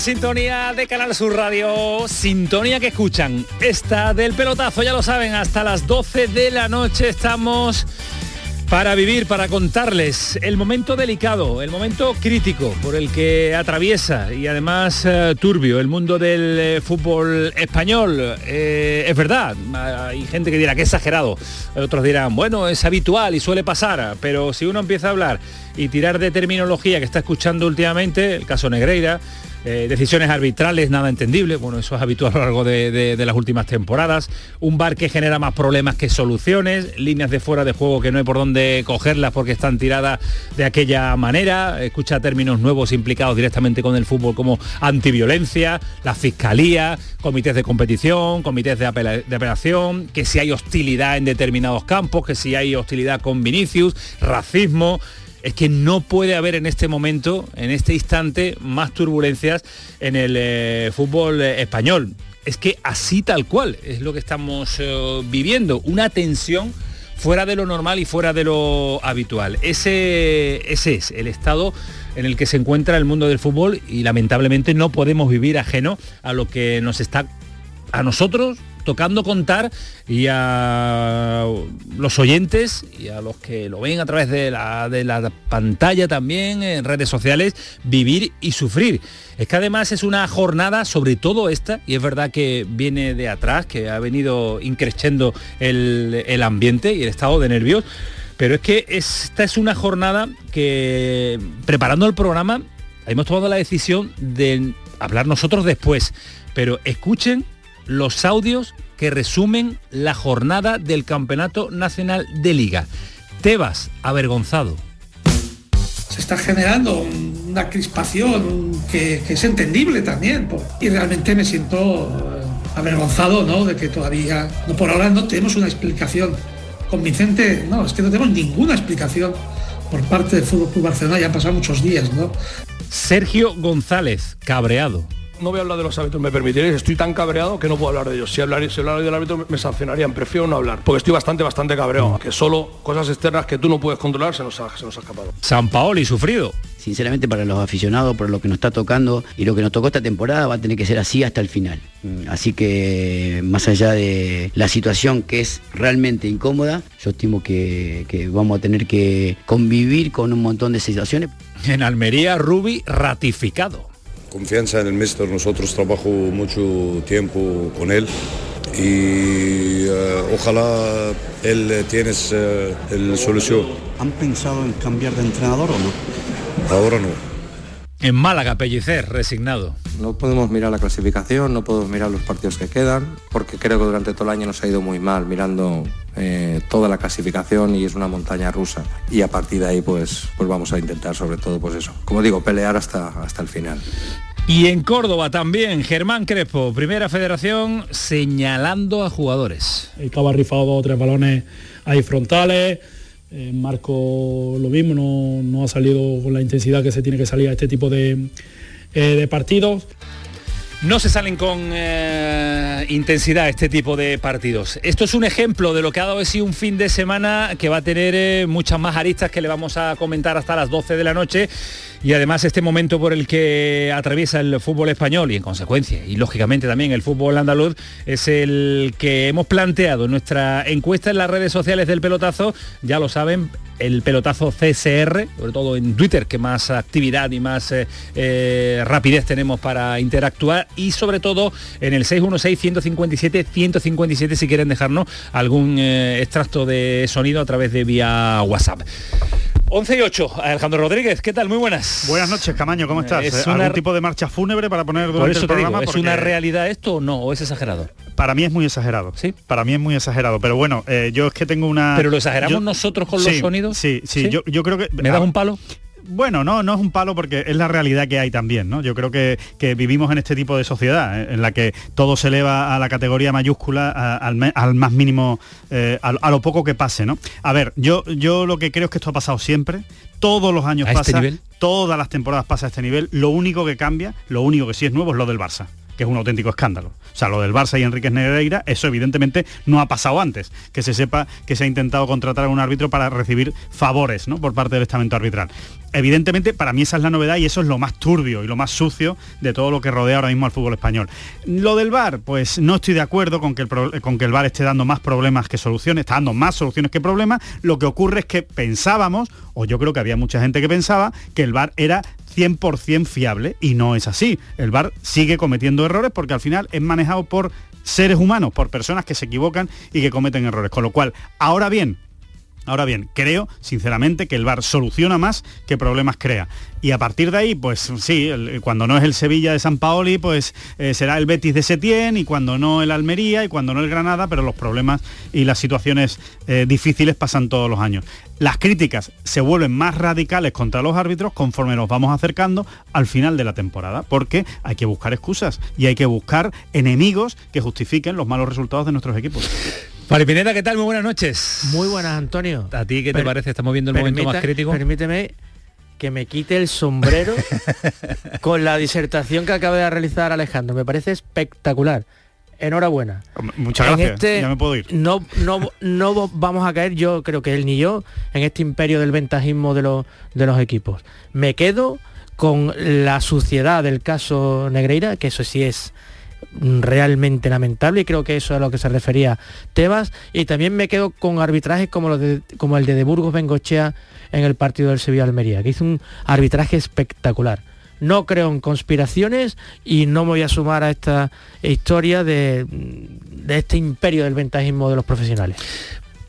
Sintonía de Canal Sur Radio. Sintonía que escuchan. Esta del pelotazo, ya lo saben, hasta las 12 de la noche estamos para vivir, para contarles el momento delicado, el momento crítico por el que atraviesa y además eh, turbio el mundo del eh, fútbol español. Eh, es verdad, hay gente que dirá que exagerado, otros dirán, bueno, es habitual y suele pasar, pero si uno empieza a hablar y tirar de terminología que está escuchando últimamente, el caso Negreira, eh, decisiones arbitrales nada entendibles, bueno, eso es habitual a lo largo de, las últimas temporadas, un bar que genera más problemas que soluciones, líneas de fuera de juego que no hay por dónde cogerlas porque están tiradas de aquella manera, escucha términos nuevos implicados directamente con el fútbol como antiviolencia, la fiscalía, comités de competición, comités de, de apelación, que si hay hostilidad en determinados campos, que si hay hostilidad con Vinicius, racismo, es que no puede haber en este momento, en este instante, más turbulencias en el eh, fútbol eh, español. Es que así tal cual es lo que estamos eh, viviendo, una tensión fuera de lo normal y fuera de lo habitual. Ese, ese es el estado en el que se encuentra el mundo del fútbol y lamentablemente no podemos vivir ajeno a lo que nos está a nosotros tocando contar y a los oyentes y a los que lo ven a través de la, de la pantalla también en redes sociales, vivir y sufrir. Es que además es una jornada, sobre todo esta, y es verdad que viene de atrás, que ha venido increciendo el, el ambiente y el estado de nervios, pero es que esta es una jornada que, preparando el programa, hemos tomado la decisión de hablar nosotros después, pero escuchen los audios que resumen la jornada del Campeonato Nacional de Liga. Tebas, avergonzado. Se está generando una crispación que, es entendible también. Y realmente me siento eh, avergonzado ¿no? de que todavía, no por ahora no tenemos una explicación convincente. No, es que no tenemos ninguna explicación por parte del Fútbol Club Barcelona. Ya han pasado muchos días. ¿no? Sergio González, cabreado no voy a hablar de los árbitros, me permitiréis, estoy tan cabreado que no puedo hablar de ellos. Si hablar, si hablar del árbitro me sancionarían, prefiero no hablar, porque estoy bastante, bastante cabreado, que solo cosas externas que tú no puedes controlar se nos ha, se nos ha escapado. San Paoli, sufrido. Sinceramente para los aficionados, por lo que nos está tocando y lo que nos tocó esta temporada va a tener que ser así hasta el final. Mm, así que más allá de la situación que es realmente incómoda, yo estimo que, que vamos a tener que convivir con un montón de situaciones. En Almería, Rubi ratificado confianza en el mister, nosotros trabajo mucho tiempo con él y eh, ojalá él tiene uh, el solución. ¿Han pensado en cambiar de entrenador o no? Ahora no. En Málaga, Pellicer, resignado. No podemos mirar la clasificación, no podemos mirar los partidos que quedan, porque creo que durante todo el año nos ha ido muy mal mirando eh, toda la clasificación y es una montaña rusa. Y a partir de ahí, pues, pues vamos a intentar sobre todo, pues eso, como digo, pelear hasta, hasta el final. Y en Córdoba también, Germán Crespo, Primera Federación, señalando a jugadores. Ha rifado dos o tres balones ahí frontales, eh, Marco lo mismo, no, ha salido con la intensidad que se tiene que salir a este tipo de, eh, de partidos. No se salen con eh, intensidad este tipo de partidos. Esto es un ejemplo de lo que ha dado así un fin de semana que va a tener muchas más aristas que le vamos a comentar hasta las 12 de la noche y además este momento por el que atraviesa el fútbol español y en consecuencia, y lógicamente también el fútbol andaluz, es el que hemos planteado en nuestra encuesta en las redes sociales del pelotazo, ya lo saben, el pelotazo CSR, sobre todo en Twitter, que más actividad y más eh, eh, rapidez tenemos para interactuar, y sobre todo en el 616-157-157 si quieren dejarnos algún eh, extracto de sonido a través de vía WhatsApp. 11 y 8, Alejandro Rodríguez, ¿qué tal? Muy buenas. Buenas noches, Camaño, ¿cómo estás? ¿Es ¿Algún tipo de marcha fúnebre para poner durante Por eso el programa? ¿Es una realidad esto o no? ¿O es exagerado? Para mí es muy exagerado. Sí. Para mí es muy exagerado. Pero bueno, eh, yo es que tengo una. Pero lo exageramos yo- nosotros con los Sí, sonidos. Sí, sí, Yo, yo creo que. ¿Me das un palo? Bueno, no, no es un palo porque es la realidad que hay también, ¿no? Yo creo que, que vivimos en este tipo de sociedad, eh, en la que todo se eleva a la categoría mayúscula, a- al, me- al más mínimo, eh, a, a lo poco que pase, ¿no? A ver, yo, yo lo que creo es que esto ha pasado siempre, todos los años ¿A este pasa, nivel? todas las temporadas pasa a este nivel, lo único que cambia, lo único que sí es nuevo es lo del Barça que es un auténtico escándalo. O sea, lo del Barça y Enrique Negreira, eso evidentemente no ha pasado antes. Que se sepa que se ha intentado contratar a un árbitro para recibir favores ¿no? por parte del estamento arbitral. Evidentemente, para mí esa es la novedad y eso es lo más turbio y lo más sucio de todo lo que rodea ahora mismo al fútbol español. Lo del VAR, pues no estoy de acuerdo con que el, pro- con que el VAR esté dando más problemas que soluciones, está dando más soluciones que problemas. Lo que ocurre es que pensábamos, o yo creo que había mucha gente que pensaba, que el VAR era 100% fiable y no es así. El VAR sigue cometiendo errores porque al final es manejado por seres humanos, por personas que se equivocan y que cometen errores. Con lo cual, ahora bien, Ahora bien, creo sinceramente que el VAR soluciona más que problemas crea. Y a partir de ahí, pues sí, el- cuando no es el Sevilla de San Paoli, pues eh, será el Betis de Setién y cuando no el Almería y cuando no el Granada, pero los problemas y las situaciones eh, difíciles pasan todos los años. Las críticas se vuelven más radicales contra los árbitros conforme nos vamos acercando al final de la temporada, porque hay que buscar excusas y hay que buscar enemigos que justifiquen los malos resultados de nuestros equipos. Pari Pineda, ¿qué tal? Muy buenas noches. Muy buenas, Antonio. ¿A ti qué te Per- parece? Estamos viendo el momento más crítico. Permíteme que me quite el sombrero con la disertación que acaba de realizar Alejandro. Me parece espectacular. Enhorabuena. Muchas En gracias. este- Ya me puedo ir. No, no, no vamos a caer, yo creo que él ni yo, en este imperio del ventajismo de los, de los equipos. Me quedo con la suciedad del caso Negreira, que eso sí es realmente lamentable y creo que eso es a lo que se refería Tebas. Y también me quedo con arbitrajes como, los de- como el de, de Burgos Bengochea en el partido del Sevilla Almería que hizo un arbitraje espectacular. No creo en conspiraciones y no me voy a sumar a esta historia de, de este imperio del ventajismo de los profesionales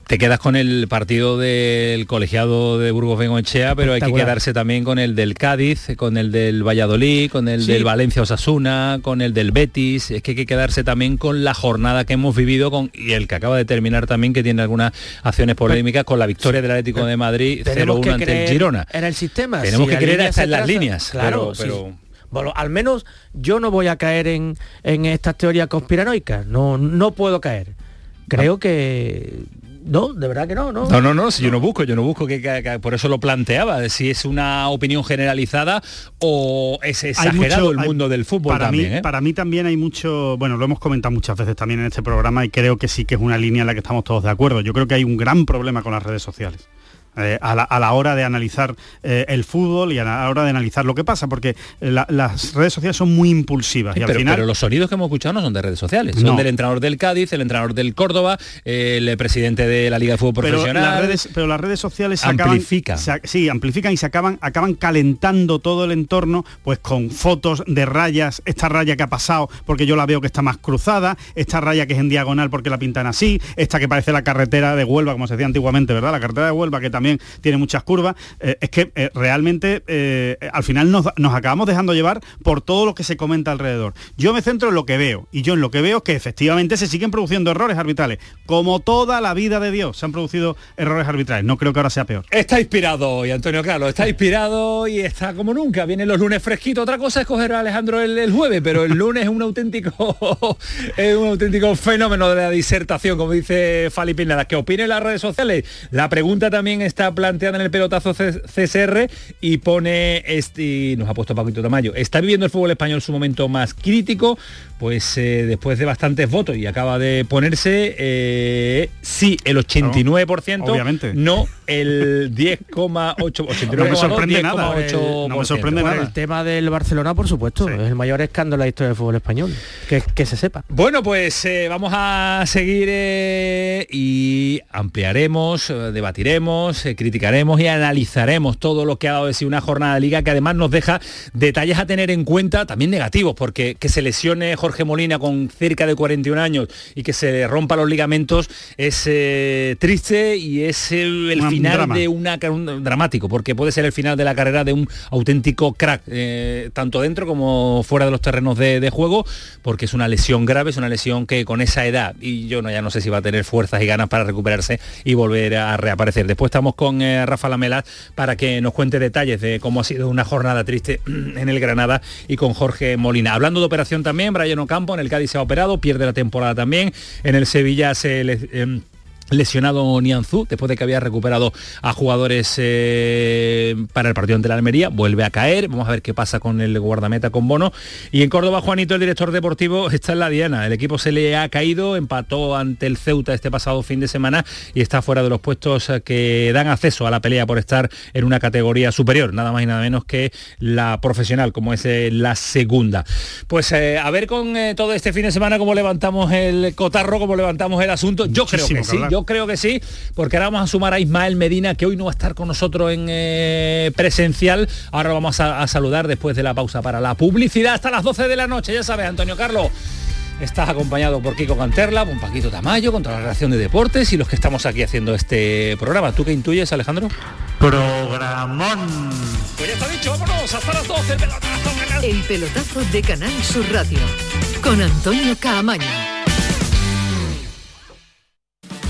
Te quedas con el partido del colegiado de Burgos Bengoechea, pero hay que quedarse también con el del Cádiz, con el del Valladolid, con el Sí. del Valencia Osasuna, con el del Betis. Es que hay que quedarse también con la jornada que hemos vivido con y el que acaba de terminar también, que tiene algunas acciones polémicas con la victoria del Atlético de Madrid tenemos 0-1 que ante el Girona. en el sistema Tenemos Si que creer hasta en las líneas, claro pero- sí. pero- Bueno, al menos yo no voy a caer en, en estas teorías conspiranoicas no no puedo caer creo que no de verdad que no no No, no, no, si yo no busco, yo no busco, que, que- que- por eso lo planteaba, de si es una opinión generalizada o es exagerado mucho- el hay- mundo del fútbol para también. mí, ¿eh? Para mí también hay mucho, bueno, lo hemos comentado muchas veces también en este programa y creo que sí que es una línea en la que estamos todos de acuerdo. Yo creo que hay un gran problema con las redes sociales. Eh, a, la, a la hora de analizar eh, el fútbol y a la hora de analizar lo que pasa, porque la- las redes sociales son muy impulsivas Sí, y al pero, final pero los sonidos que hemos escuchado no son de redes sociales, son No. del entrenador del Cádiz, el entrenador del Córdoba, el presidente de la Liga de Fútbol pero Profesional. las redes pero las redes sociales se acaban Amplifican. se a- sí amplifican y se acaban acaban calentando todo el entorno pues con fotos de rayas esta raya que ha pasado porque yo la veo que está más cruzada esta raya que es en diagonal porque la pintan así esta que parece la carretera de Huelva como se decía antiguamente verdad la carretera de Huelva que también tiene muchas curvas Eh, es que eh, realmente eh, al final nos, nos acabamos dejando llevar por todo lo que se comenta alrededor yo me centro en lo que veo y yo en lo que veo es que efectivamente se siguen produciendo errores arbitrales como toda la vida de Dios se han producido errores arbitrales no creo que ahora sea peor Está inspirado hoy, Antonio Carlos, está inspirado y está como nunca. Vienen los lunes fresquitos. Otra cosa es coger a Alejandro el, el jueves, pero el lunes es un auténtico es un auténtico fenómeno de la disertación, como dice Fali Pineda. Que opine en las redes sociales. La pregunta también está planteada en el pelotazo CSR y pone este y nos ha puesto Paquito Tamayo. ¿Está viviendo el fútbol español su momento más crítico? Pues eh, después de bastantes votos y acaba de ponerse eh, sí el 89%, obviamente. no el 10,8 89,2, No me sorprende nada. 10,8%. No me sorprende Por nada. el tema del Barcelona, por supuesto, es el mayor escándalo de la historia del fútbol español. Que, que se sepa. Bueno, pues eh, vamos a seguir eh, y ampliaremos, eh, debatiremos, eh, criticaremos y analizaremos todo lo que ha dado de sí una jornada de liga que además nos deja detalles a tener en cuenta, también negativos, porque que se lesione Jorge Molina con cerca de 41 años y que se rompa los ligamentos es eh, triste y es el, final drama. de una un dramático, porque puede ser el final de la carrera de un auténtico crack, eh, tanto dentro como fuera de los terrenos de, de juego, porque es una lesión grave, es una lesión que con esa edad, y yo no, ya no sé si va a tener fuerzas y ganas para recuperarse y volver a reaparecer. Después estamos con eh, Rafa Lamela para que nos cuente detalles de cómo ha sido una jornada triste en el Granada y con Jorge Molina. Hablando de operación también, Brian Ocampo en el Cádiz se ha operado, pierde la temporada también, en el Sevilla se le- em, lesionado Nianzú después de que había recuperado a jugadores eh, para el partido ante la Almería vuelve a caer. Vamos a ver qué pasa con el guardameta con Bono. Y en Córdoba Juanito el director deportivo está en la diana. El equipo se le ha caído empató ante el Ceuta este pasado fin de semana y está fuera de los puestos eh, que dan acceso a la pelea por estar en una categoría superior. Nada más y nada menos que la profesional como es eh, la segunda. Pues eh, a ver con todo este fin de semana cómo levantamos el cotarro cómo levantamos el asunto. Yo creo que que sí. Yo creo que sí, porque ahora vamos a sumar a Ismael Medina, que hoy no va a estar con nosotros en eh, presencial. Ahora lo vamos a, a saludar después de la pausa para la publicidad hasta las 12 de la noche. Ya sabes, Antonio Carlos. Estás acompañado por Kiko Canterla, por Paquito Tamayo, con toda la redacción de deportes y los que estamos aquí haciendo este programa. ¿Tú qué intuyes, Alejandro? Programón. Pues ya está dicho, vámonos, hasta las 12, el pelotazo. El pelotazo de Canal Sur Radio con Antonio Caamaño.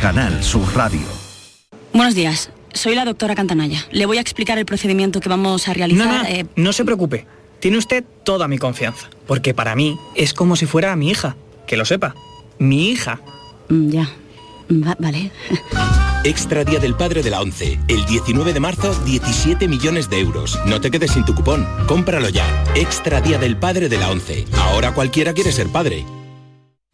Canal Sur Radio. Buenos días, soy la doctora Cantanaya. Le voy a explicar el procedimiento que vamos a realizar. No, no, eh, no se preocupe. Tiene usted toda mi confianza. Porque para mí es como si fuera mi hija. Que lo sepa. Mi hija. mm, ya. Va- vale. Extra Día del Padre de la ONCE. El 19 de marzo, 17 millones de euros. No te quedes sin tu cupón. Cómpralo ya. Extra Día del Padre de la ONCE. Ahora cualquiera quiere ser padre.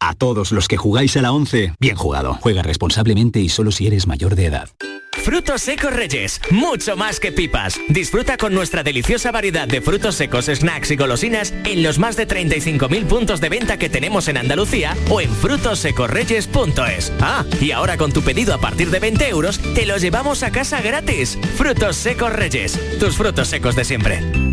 A todos los que jugáis a la 11, bien jugado. Juega responsablemente y solo si eres mayor de edad. Frutos secos Reyes, mucho más que pipas. Disfruta con nuestra deliciosa variedad de frutos secos, snacks y golosinas en los más de 35.000 puntos de venta que tenemos en Andalucía o en frutosecorreyes.es. Ah, y ahora con tu pedido a partir de 20 euros, te lo llevamos a casa gratis. Frutos secos Reyes, tus frutos secos de siempre.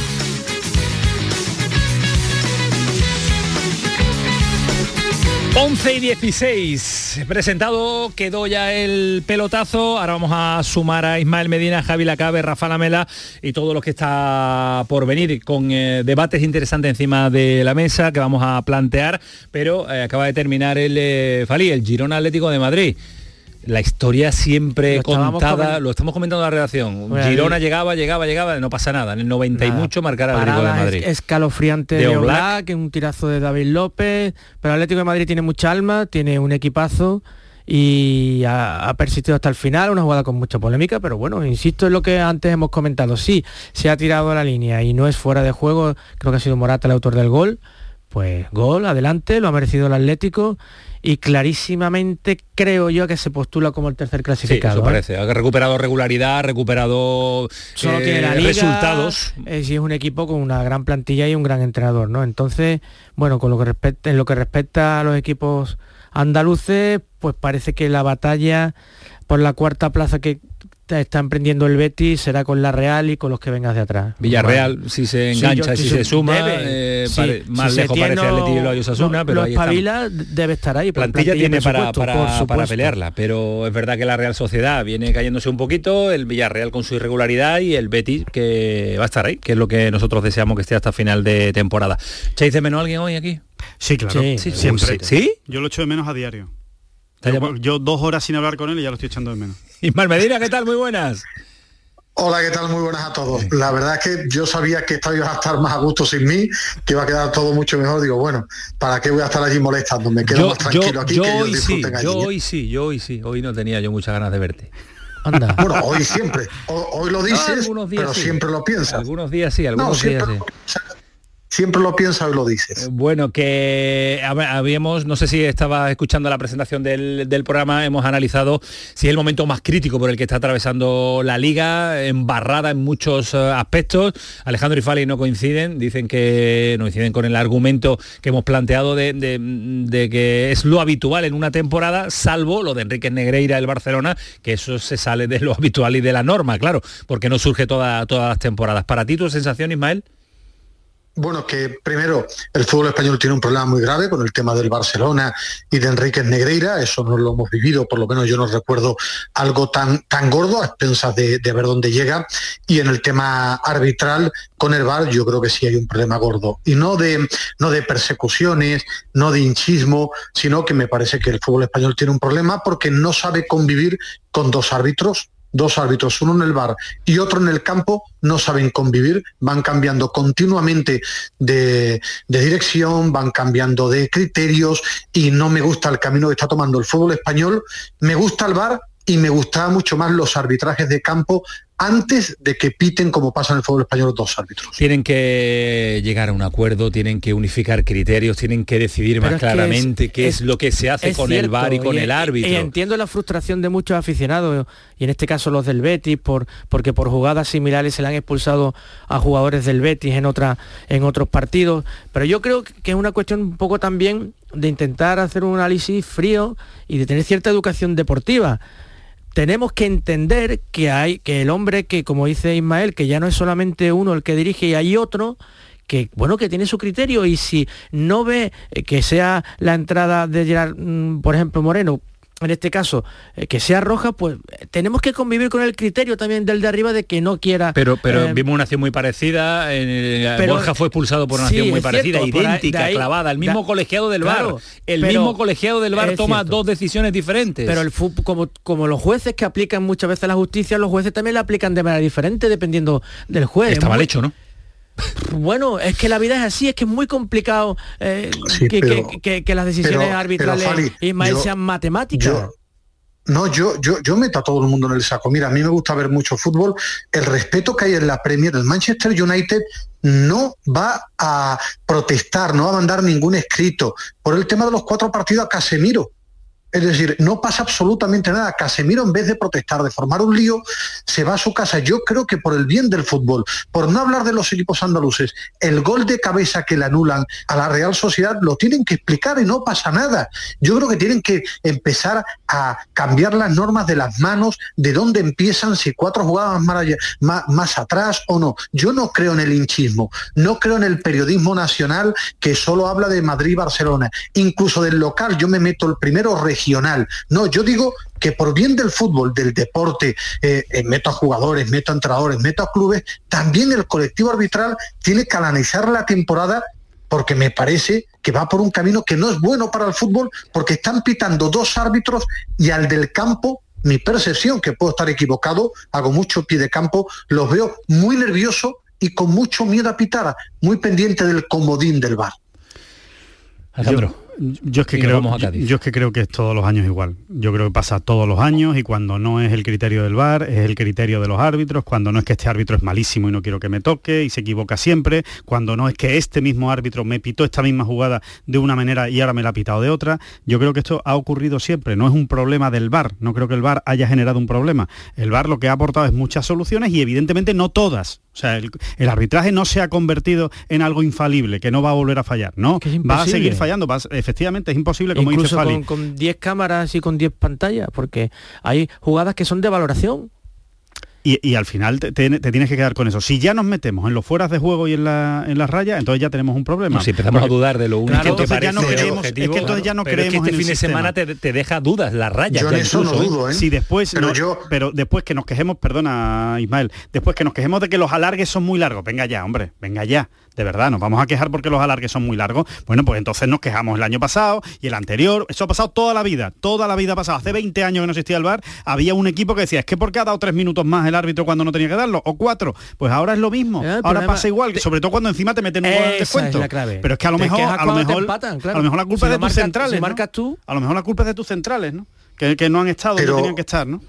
Once y 16. Presentado quedó ya el pelotazo. Ahora vamos a sumar a Ismael Medina, Javi Lacabe, Rafa Lamela y todo lo que está por venir con eh, debates interesantes encima de la mesa que vamos a plantear. Pero eh, acaba de terminar el eh, Fali, el Girona Atlético de Madrid. La historia siempre Lo contada, lo estamos comentando en la redacción. Bueno, Girona el- llegaba, llegaba, llegaba, no pasa nada. En el 90 y Nada. mucho marcar al Atlético de Madrid. es- escalofriante De Oblak. Un tirazo de David López, pero el Atlético de Madrid tiene mucha alma, tiene un equipazo y ha, ha persistido hasta el final, una jugada con mucha polémica, pero bueno, insisto en lo que antes hemos comentado, sí, se ha tirado a la línea y no es fuera de juego, creo que ha sido Morata el autor del gol, pues gol, adelante, lo ha merecido el Atlético y clarísimamente creo yo que se postula como el tercer Sí, clasificado. eso ¿eh? parece. Ha recuperado regularidad, ha recuperado solo eh, tiene la liga, resultados. eh, sí es un equipo con una gran plantilla y un gran entrenador, ¿no? Entonces, bueno, con lo que respecta, en lo que respecta a los equipos andaluces, pues parece que la batalla por la cuarta plaza que está emprendiendo el Betis será con la Real y con los que vengas de atrás. Villarreal, Bueno. si se Sí, engancha, yo- si sí, se sí, suma, debe. eh, Sí, pare- si más se lejos parece Atleti Bilbao y lo- Osasuna, lo- pero ahí espabila, debe estar ahí. plantilla tiene para, para, pelearla, pero es verdad que la Real Sociedad viene cayéndose un poquito, el Villarreal con su irregularidad y el Betis que va a estar ahí, que es lo que nosotros deseamos que esté hasta final de temporada. ¿Echáis de menos a alguien hoy aquí? Sí, claro. Sí, siempre. ¿Sí? Yo lo echo de menos a diario. ¿Te ha Yo, yo dos horas sin hablar con él y ya lo estoy echando de menos. Ismael Medina, ¿qué tal? Muy buenas. Hola, ¿qué tal? Muy buenas a todos. La verdad es que yo sabía que estabais a estar más a gusto sin mí, que iba a quedar todo mucho mejor. Digo, bueno, ¿para qué voy a estar allí molestando? Me quedo Yo, más tranquilo aquí yo que ellos hoy sí, disfruten allí. yo ¿eh? hoy sí, yo hoy sí. Hoy no tenía yo muchas ganas de verte. Anda. Bueno, hoy siempre. Hoy lo dices, días pero sí. siempre lo piensas. Algunos días sí, algunos No, días sí. Siempre lo piensas y lo dices. Bueno, que hab- habíamos, no sé si estaba escuchando la presentación del, del programa, hemos analizado si es el momento más crítico por el que está atravesando la liga, embarrada en muchos eh, aspectos. Alejandro y Fali no coinciden, dicen que no coinciden con el argumento que hemos planteado de, de- de que es lo habitual en una temporada, salvo lo de Enrique Negreira del Barcelona, que eso se sale de lo habitual y de la norma, claro, porque no surge toda- todas las temporadas. Para ti, tu sensación, Ismael? Bueno, que primero el fútbol español tiene un problema muy grave con el tema del Barcelona y de Enrique Negreira, eso no lo hemos vivido, por lo menos yo no recuerdo algo tan, tan gordo a expensas de, de ver dónde llega. Y en el tema arbitral con el VAR yo creo que sí hay un problema gordo. Y no de, no de persecuciones, no de hinchismo, sino que me parece que el fútbol español tiene un problema porque no sabe convivir con dos árbitros dos árbitros, uno en el bar y otro en el campo, no saben convivir, van cambiando continuamente de, de dirección, van cambiando de criterios y no me gusta el camino que está tomando el fútbol español, me gusta el bar y me gustaban mucho más los arbitrajes de campo antes de que piten como pasa en el fútbol español dos árbitros. Tienen que llegar a un acuerdo, tienen que unificar criterios, tienen que decidir Pero más claramente es- qué es, es- lo que se hace con el VAR y con y- el árbitro. Y entiendo la frustración de muchos aficionados, y en este caso los del Betis, por, porque por jugadas similares se le han expulsado a jugadores del Betis en, otra, en otros partidos. Pero yo creo que es una cuestión un poco también de intentar hacer un análisis frío y de tener cierta educación deportiva tenemos que entender que hay que el hombre que como dice Ismael que ya no es solamente uno el que dirige y hay otro que bueno que tiene su criterio y si no ve eh, que sea la entrada de Gerard, mm, por ejemplo Moreno en este caso eh, que sea roja pues tenemos que convivir con el criterio también del de arriba de que no quiera Pero, pero eh, vimos una acción muy parecida. pero- Borja fue expulsado por una sí, acción muy parecida, cierto, idéntica, ahí- clavada. El mismo da- colegiado del claro, VAR. El pero- mismo colegiado del es toma cierto. dos decisiones diferentes. Pero el fútbol, como, como los jueces que aplican muchas veces la justicia, los jueces también la aplican de manera diferente dependiendo del juez. Está Es mal hecho, ¿no? Bueno, es que la vida es así, es que es muy complicado eh, Sí, que, pero- que- que- que las decisiones pero- arbitrales pero, Fali, Ismael, yo- sean matemáticas. yo- No, yo, yo, yo meto a todo el mundo en el saco. Mira, a mí me gusta ver mucho fútbol. El respeto que hay en la Premier, el Manchester United no va a protestar, no va a mandar ningún escrito por el tema de los cuatro partidos a Casemiro. Es decir, no pasa absolutamente nada. Casemiro, en vez de protestar, de formar un lío, se va a su casa. Yo creo que por el bien del fútbol, por no hablar de los equipos andaluces, el gol de cabeza que le anulan a la Real Sociedad lo tienen que explicar y no pasa nada. Yo creo que tienen que empezar a cambiar las normas de las manos, de dónde empiezan, si cuatro jugadas más, atrás o no. Yo no creo en el hinchismo, no creo en el periodismo nacional que solo habla de Madrid y Barcelona. Incluso del local, yo me meto el primero. No, yo digo que por bien del fútbol, del deporte, eh, eh, meto a jugadores, meto a entrenadores, meto a clubes, también el colectivo arbitral tiene que analizar la temporada porque me parece que va por un camino que no es bueno para el fútbol porque están pitando dos árbitros y al del campo, mi percepción, que puedo estar equivocado, hago mucho pie de campo, los veo muy nervioso y con mucho miedo a pitar, muy pendiente del comodín del bar. Alejandro. Yo, es que creo, yo, es que creo que es todos los años igual. Yo creo que pasa todos los años y cuando no es el criterio del VAR, es el criterio de los árbitros, cuando no es que este árbitro es malísimo y no quiero que me toque y se equivoca siempre, cuando no es que este mismo árbitro me pitó esta misma jugada de una manera y ahora me la ha pitado de otra. Yo creo que esto ha ocurrido siempre, no es un problema del VAR, no creo que el VAR haya generado un problema. El VAR lo que ha aportado es muchas soluciones y evidentemente no todas. O sea, el, el arbitraje no se ha convertido en algo infalible, que no va a volver a fallar, ¿no? Va a seguir fallando, va a- efectivamente es imposible, como dice Incluso Fali. con, con 10 cámaras y con 10 pantallas, porque hay jugadas que son de valoración. Y, y al final te, te- te tienes que quedar con eso. Si ya nos metemos en los fueras de juego y en, la, en las rayas, entonces ya tenemos un problema. No, si empezamos Porque- a dudar de lo único Claro, que entonces parece ya no creemos, objetivo, es que entonces ya no pero es que creemos este en el fin de sistema. semana te, te deja dudas, las rayas. Yo en eso no incluso, dudo, ¿eh? Si después, Pero no- yo- pero después que nos quejemos, perdona Ismael, después que nos quejemos de que los alargues son muy largos, venga ya, hombre, venga ya. de verdad, nos vamos a quejar porque los alargues son muy largos, bueno, pues entonces nos quejamos el año pasado y el anterior, eso ha pasado toda la vida, toda la vida ha pasado. Hace 20 años que no existía el bar, había un equipo que decía, es que porque ha dado tres minutos más el árbitro cuando no tenía que darlo, o cuatro, pues ahora es lo mismo, el ahora problema- pasa igual, sobre todo cuando encima te meten un gol de descuento. es la clave. Pero es que a lo Te mejor, a lo te mejor, empatan, claro. a lo mejor la culpa Si es de tus centrales, si ¿no? marcas tú, A lo mejor la culpa es de tus centrales, ¿no? Que, que no han estado Pero- donde tenían que estar, ¿no?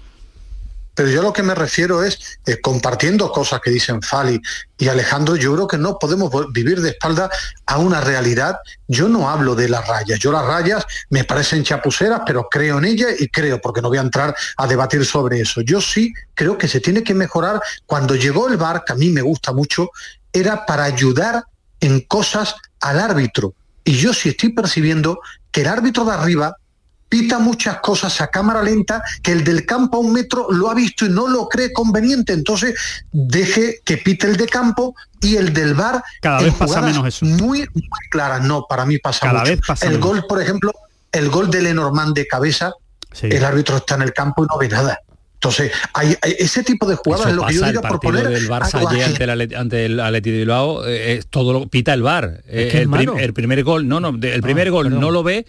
Pero yo lo que me refiero es, eh, compartiendo cosas que dicen Fali y Alejandro, yo creo que no podemos vivir de espalda a una realidad. Yo no hablo de las rayas, yo las rayas me parecen chapuceras, pero creo en ellas y creo, porque no voy a entrar a debatir sobre eso. Yo sí creo que se tiene que mejorar. Cuando llegó el VAR, que a mí me gusta mucho, era para ayudar en cosas al árbitro. Y yo sí estoy percibiendo que el árbitro de arriba pita muchas cosas a cámara lenta que el del campo a un metro lo ha visto y no lo cree conveniente. Entonces, deje que pite el de campo y el del bar. Cada vez pasa menos eso. Muy, muy claras. No, para mí pasa Cada mucho. vez pasa el menos. gol, por ejemplo, el gol de Lenormand de cabeza, el árbitro está en el campo y no ve nada. Entonces, hay, hay ese tipo de jugadas, Eso lo que yo pasa, el diga por partido poner del Barça ayer ante el, ante el Atleti de Bilbao, eh, es todo lo pita el bar. Es que es el, prim- el primer gol, no, no, de- el primer gol no lo ve.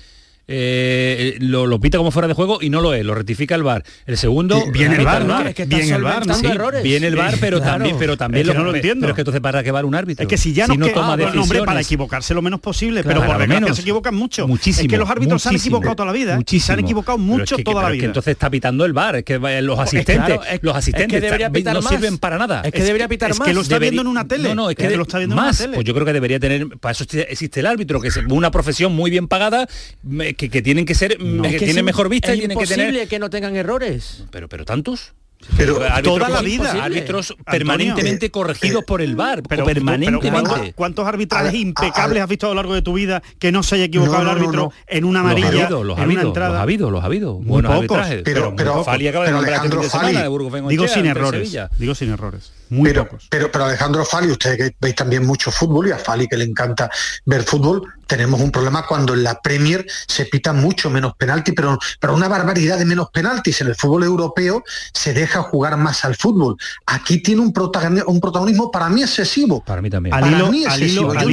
Eh, lo, lo pita como fuera de juego y no lo es, lo rectifica el bar. El segundo lo el VAR, ¿no? Es que está bien el VAR, sí, errores. bien el VAR, pero Claro. también, pero también Es que no lo entiendo. Pero es que entonces para que va un árbitro. Es que si ya no no, toma hombre, decisiones. para equivocarse lo menos posible, Claro. pero por lo desgracia menos. se equivocan mucho. Muchísimo, es que los árbitros se han muchísimo. equivocado toda la vida. ¿eh? Se Muchísimo. han equivocado mucho es que- toda la es que vida. entonces está pitando el bar, es que vaya, los asistentes, claro, es- los es que asistentes pitar no más. sirven para nada. Es que debería pitar es más. que lo está viendo en una tele. No, no, es que lo está viendo en una más. tele. Pues yo creo que debería tener, para eso existe- existe el árbitro, que es una profesión muy bien pagada, que, que tienen que ser, Es que, tienen es mejor vista es y tienen que tener imposible que no tengan errores. pero pero tantos Pero toda la vida. árbitros Antonio, permanentemente eh, corregidos por el bar Pero, permanentemente pero ¿cuántos, cuántos arbitrajes impecables has visto a lo largo de tu vida que no se haya equivocado No, el no, árbitro no. en una Los ha amarilla, habido, los ha habido, entrada? los ha habido, los ha habido. Muy Buenos pocos. arbitrajes, Pero- pero- Fali acaba de pero nombrar fin de Alejandro semana Fali- de Burgos Digo sin errores. Digo sin errores. Muy pero, pocos. pero, pero Alejandro Fali, usted que veis también mucho fútbol y a Fali que le encanta ver fútbol, tenemos un problema cuando en la Premier se pitan mucho menos penalti, pero, pero una barbaridad de menos penaltis. En el fútbol europeo se deja jugar más al fútbol. Aquí tiene un, protagoni- un protagonismo para mí excesivo. Para mí también. Al Para hilo, al al al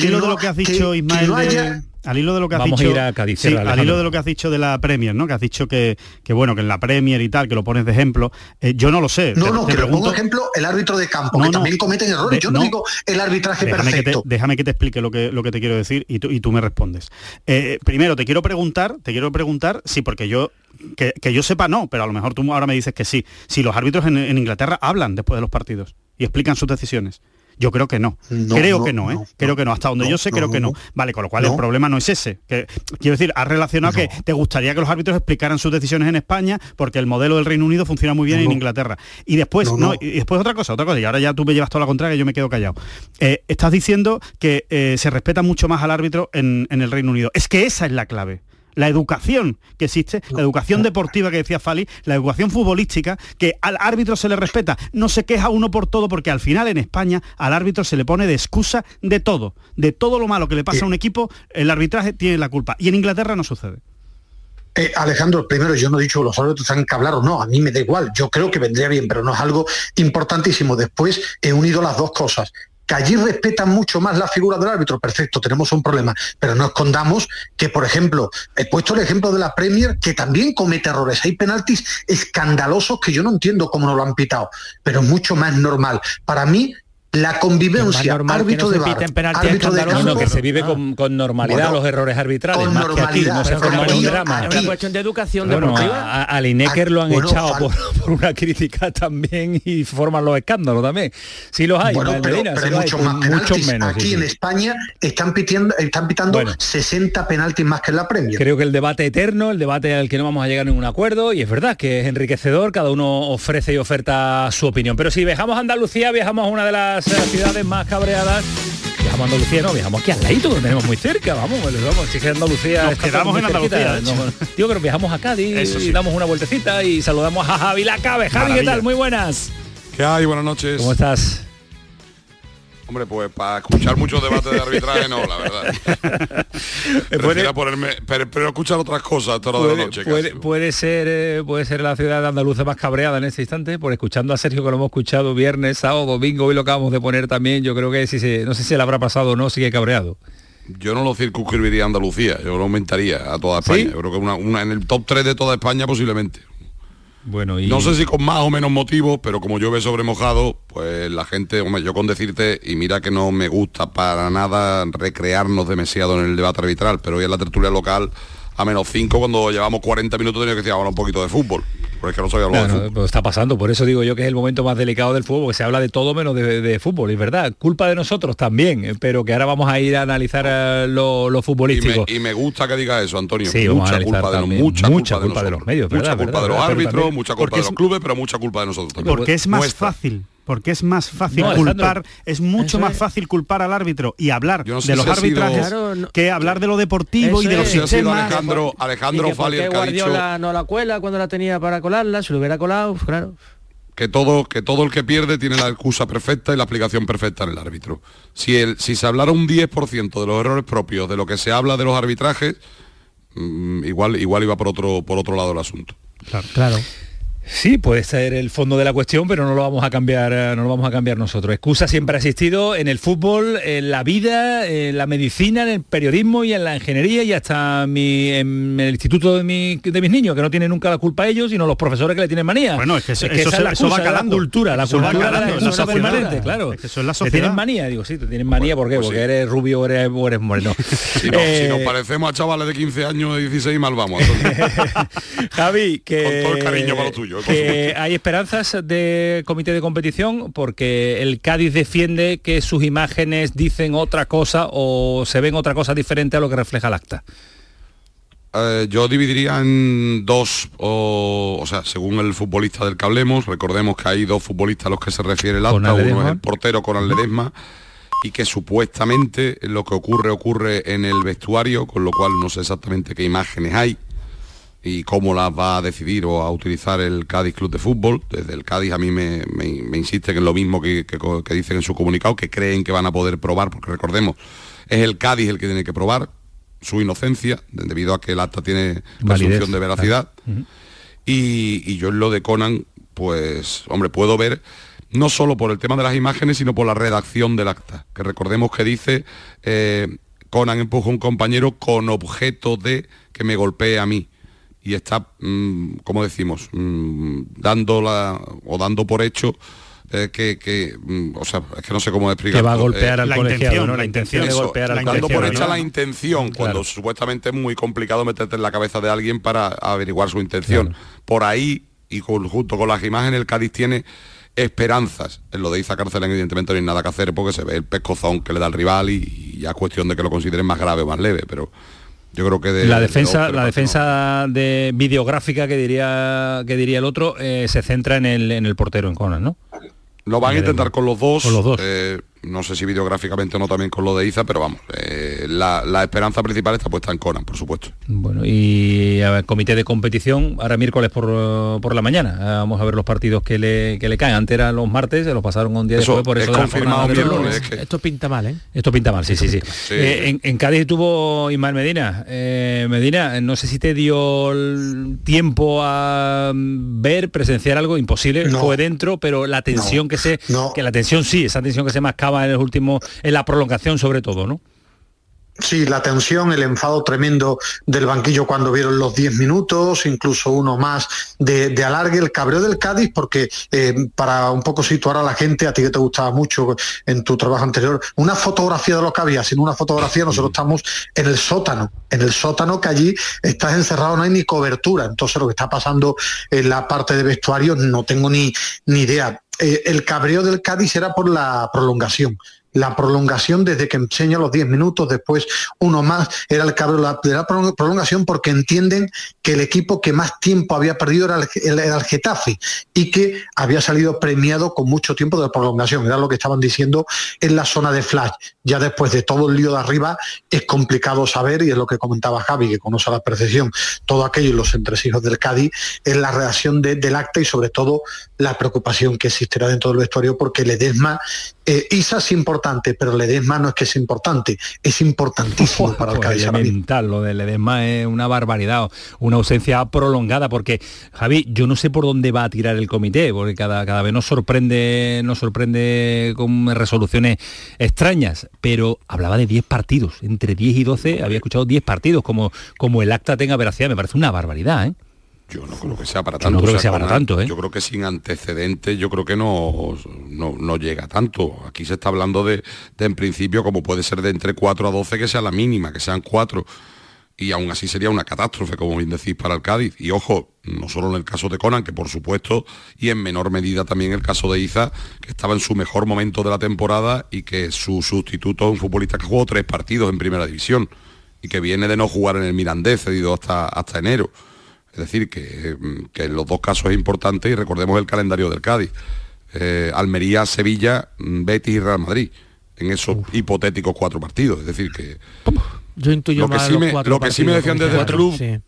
que hilo de lo que has que- dicho, que Ismael, no de- haya- al hilo de lo que has Vamos a dicho, ir a Cádiz, sí, cierra, al hilo de lo que has dicho de la Premier, ¿no? Que has dicho que, que bueno, que en la Premier y tal, que lo pones de ejemplo, eh, yo no lo sé. No, te- no, te que lo pongo ejemplo el árbitro de campo, No, que no. también cometen errores. De- Yo no, no. digo el arbitraje déjame que, te, perfecto. déjame que te explique lo que, lo que te quiero decir y tú, y tú me respondes. Eh, primero, te quiero preguntar, te quiero preguntar, sí, porque yo, que, que yo sepa no, pero a lo mejor tú ahora me dices que sí. Si los árbitros en, en Inglaterra hablan después de los partidos y explican sus decisiones. Yo creo que no. No, creo no, que no, ¿eh? no, creo que no. Hasta donde yo sé, creo que no. Vale, con lo cual el problema no es ese. Que, quiero decir, has relacionado que te gustaría que los árbitros explicaran sus decisiones en España porque el modelo del Reino Unido funciona muy bien en. Inglaterra. Y después, No, y después otra cosa, otra cosa, y ahora ya tú me llevas toda la contraria y yo me quedo callado. Eh, estás diciendo que eh, se respeta mucho más al árbitro en, en el Reino Unido. Es que esa es la clave. La educación que existe, la educación deportiva que decía Fali, la educación futbolística, que al árbitro se le respeta, no se queja uno por todo, porque al final en España al árbitro se le pone de excusa de todo, de todo lo malo que le pasa a un equipo, el arbitraje tiene la culpa. Y en Inglaterra no sucede. Eh, Alejandro, primero yo no he dicho que los árbitros tengan que hablar o no, a mí me da igual, yo creo que vendría bien, pero no es algo importantísimo. Después he unido las dos cosas. Que allí respetan mucho más la figura del árbitro, perfecto, tenemos un problema, pero no escondamos que, por ejemplo, he puesto el ejemplo de la Premier, que también comete errores. Hay penaltis escandalosos que yo no entiendo cómo no lo han pitado, pero es mucho más normal. Para mí, la convivencia, normal que árbitro no de se bar, piten penaltis árbitro de campo, no, que se vive con, con normalidad Bueno, los errores arbitrales, con más que aquí, no se forma en un aquí- drama. Es una cuestión de educación Bueno, deportiva. a, a Lineker lo han Bueno, echado por, por una crítica también y forman los escándalos también. Sí los hay, Bueno, Ismael pero, Medina, pero sí hay los hay, muchos más penaltis. muchos menos. Aquí sí. en España están, pitiendo, están pitando Bueno. 60 penaltis más que en la Premier. Creo que el debate eterno, el debate al que no vamos a llegar a ningún acuerdo, y es verdad que es enriquecedor, cada uno ofrece y oferta su opinión. Pero si viajamos a Andalucía, viajamos a una de las eh, ciudades más cabreadas. Viajamos a Andalucía, no, viajamos aquí al ladito, lo tenemos muy cerca, vamos, pues, vamos, si es Andalucía Nos quedamos en Andalucía, de no, digo que nos viajamos a Cádiz sí. y damos una vueltecita y saludamos a Javi Lacabe. Javi, ¿qué Maravilla. tal? Muy buenas. ¿Qué hay? Buenas noches. ¿Cómo estás? Hombre, pues para escuchar muchos debates de arbitraje no, la verdad. Ponerme, pero, pero escuchar otras cosas toda la Puede, noche. puede- puede ser eh, puede ser la ciudad andaluza más cabreada en este instante por escuchando a Sergio que lo hemos escuchado viernes sábado domingo y lo acabamos de poner también yo creo que si se, no sé si le habrá pasado o no sigue cabreado Yo no lo circunscribiría a Andalucía, yo lo aumentaría a toda España. Yo creo que una, una- en el top 3 de toda España posiblemente. Bueno y No sé si con más o menos motivos, pero como llueve sobre mojado, pues la gente, hombre, yo con decirte, y mira que no me gusta para nada recrearnos demasiado en el debate arbitral, pero hoy en la tertulia local, a menos 5, cuando llevamos 40 minutos, tenía que decir ahora un poquito de fútbol, porque es que no soy hablar de fútbol. pues está pasando, por eso digo yo que es el momento más delicado del fútbol, porque se habla de todo menos de, de fútbol, y es verdad, culpa de nosotros también, eh, pero que ahora vamos a ir a analizar eh, lo, lo Y futbolístico. me, y me gusta que diga eso, Antonio. Sí, mucha culpa de, mucha Mucha culpa de, culpa de nosotros. los medios, mucha ¿verdad? culpa ¿verdad? de los árbitros, también- mucha culpa de los clubes, pero mucha culpa de nosotros también. Porque es más Nuestra. fácil. Porque es más fácil No, Alejandro, culpar, es mucho eso más es- fácil culpar al árbitro y hablar Yo no sé de los si sido- arbitrajes que hablar de lo deportivo y de los es. Si ha sido sistemas. Alejandro, Alejandro y que que ha dicho Guardiola no la cuela cuando la tenía para colarla, si lo hubiera colado, pues claro. que todo, que todo el que pierde tiene la excusa perfecta y la aplicación perfecta en el árbitro. Si, el, si se hablara un 10% de los errores propios de lo que se habla de los arbitrajes, mm, igual, igual iba por otro, por otro lado el asunto. Claro. Sí, puede ser el fondo de la cuestión, pero no lo vamos a cambiar, eh, no lo vamos a cambiar nosotros. Excusa siempre ha existido en el fútbol, en la vida, en la medicina, en el periodismo y en la ingeniería y hasta mi- en el instituto de, mi- de mis niños, que no tienen nunca la culpa ellos, sino los profesores que le tienen manía. Bueno, es que eso- esa eso es se- la eso va excusa, la calando. cultura, la Eso va cultura la calando, eso es la sociedad. permanente, claro. Es que eso es la sociedad. tienen manía, digo, sí, te tienen manía, ¿por qué? Pues Porque sí. eres rubio o eres, eres moreno. Si, no- Eh, si nos parecemos a chavales de 15 años, de 16, mal vamos. Javi, que, Con todo el cariño para lo tuyo, que hay esperanzas de comité de competición porque el Cádiz defiende que sus imágenes dicen otra cosa o se ven otra cosa diferente a lo que refleja el acta. Eh, yo dividiría en dos, o, o sea, según el futbolista del que hablemos, recordemos que hay dos futbolistas a los que se refiere el acta, Conan uno es el portero con Ledesma y que supuestamente lo que ocurre ocurre en el vestuario, con lo cual no sé exactamente qué imágenes hay y cómo las va a decidir o a utilizar el Cádiz Club de Fútbol. Desde el Cádiz a mí me, me, me insisten en lo mismo que, que co- que dicen en su comunicado, que creen que van a poder probar, porque recordemos, es el Cádiz el que tiene que probar su inocencia, debido a que el acta tiene presunción de veracidad. Y, y yo en lo de Conan, pues, hombre, puedo ver no solo por el tema de las imágenes, sino por la redacción del acta. Que recordemos que dice, eh, Conan empuja a un compañero con objeto de que me golpee a mí. Y está, mm, como decimos, mm, dando la, o dando por hecho eh, que, que, mm, o sea, es que no sé cómo explicar. Que va a golpear al colegiado, ¿no? La intención de Eso, golpear al dando por hecha ¿no? la intención, cuando supuestamente es muy complicado meterte en la cabeza de alguien para averiguar su intención. Por ahí, y con- junto con las imágenes, el Cádiz tiene esperanzas. En lo de Iza Carcelén, evidentemente, no hay nada que hacer porque se ve el pescozón que le da el rival y, y ya es cuestión de que lo consideren más grave o más leve, pero yo creo que de la de defensa, la defensa de videográfica que diría que diría el otro eh, se centra en el, en el portero en Conan, ¿no? Lo van a intentar con los dos. Con los dos. eh, no sé si videográficamente o no también con lo de Iza, pero vamos, eh, la, la esperanza principal está puesta en Conan, por supuesto. Bueno, y a ver, comité de competición, ahora miércoles por, por la mañana. Ah, Vamos a ver los partidos que le, que le caen. Antes eran los martes, se los pasaron un día Eso después, por es eso de la confirmado de los es que- Esto pinta mal, ¿eh? Esto pinta mal, sí, sí, sí. Eh, en, en Cádiz tuvo Ismael Medina. Eh, Medina, no sé si te dio el tiempo a mm, ver, presenciar algo imposible, No. fue dentro, pero la tensión que se, No. que la tensión sí, esa tensión que se mascaba en el último, en la prolongación sobre todo, ¿no? Sí, la tensión, el enfado tremendo del banquillo cuando vieron los 10 minutos, incluso uno más de, de alargue, el cabreo del Cádiz, porque eh, para un poco situar a la gente, a ti que te gustaba mucho en tu trabajo anterior, una fotografía de lo que había, sin una fotografía nosotros estamos en el sótano, en el sótano que allí estás encerrado, no hay ni cobertura, entonces lo que está pasando en la parte de vestuario no tengo ni, ni idea. Eh, el cabreo del Cádiz era por la prolongación la prolongación desde que enseña los 10 minutos, después uno más, era el cabreo la- de la prolong- prolongación porque entienden que el equipo que más tiempo había perdido era el, Getafe y que había salido premiado con mucho tiempo de prolongación, era lo que estaban diciendo en la zona de flash. Ya después de todo el lío de arriba es complicado saber, y es lo que comentaba Javi, que conoce a la perfección todo aquello y los entresijos del Cádiz, es la redacción de- del acta y sobre todo la preocupación que existirá dentro del vestuario porque Ledesma, eh, Isa, importar importante, pero Ledesma no es que es importante, es importantísimo para el Pues elemental, lo de Ledesma es una barbaridad, una ausencia prolongada, porque Javi, yo no sé por dónde va a tirar el comité, porque cada, cada vez nos sorprende, nos sorprende con resoluciones extrañas, pero hablaba de 10 partidos, entre 10 y 12, había escuchado 10 partidos, como, como el acta tenga veracidad, me parece una barbaridad, ¿eh? Yo no creo que sea para Yo tanto. no creo que sea para an- tanto, ¿eh? Yo creo que sin antecedentes, yo creo que no, no, no llega tanto. Aquí se está hablando de, de, en principio, como puede ser de entre 4 a 12, que sea la mínima, que sean 4. Y aún así sería una catástrofe, como bien decís, para el Cádiz. Y ojo, no solo en el caso de Conan, que por supuesto, y en menor medida también el caso de Iza, que estaba en su mejor momento de la temporada y que su sustituto es un futbolista que jugó tres partidos en primera división y que viene de no jugar en el Mirandés, cedido hasta, hasta enero. Es decir, que, que en los dos casos es importante y recordemos el calendario del Cádiz. Eh, Almería, Sevilla, Betis y Real Madrid. En esos hipotéticos cuatro partidos. Es decir, que Yo intuyo lo que, más sí los me, lo que sí me decían desde el club, sí.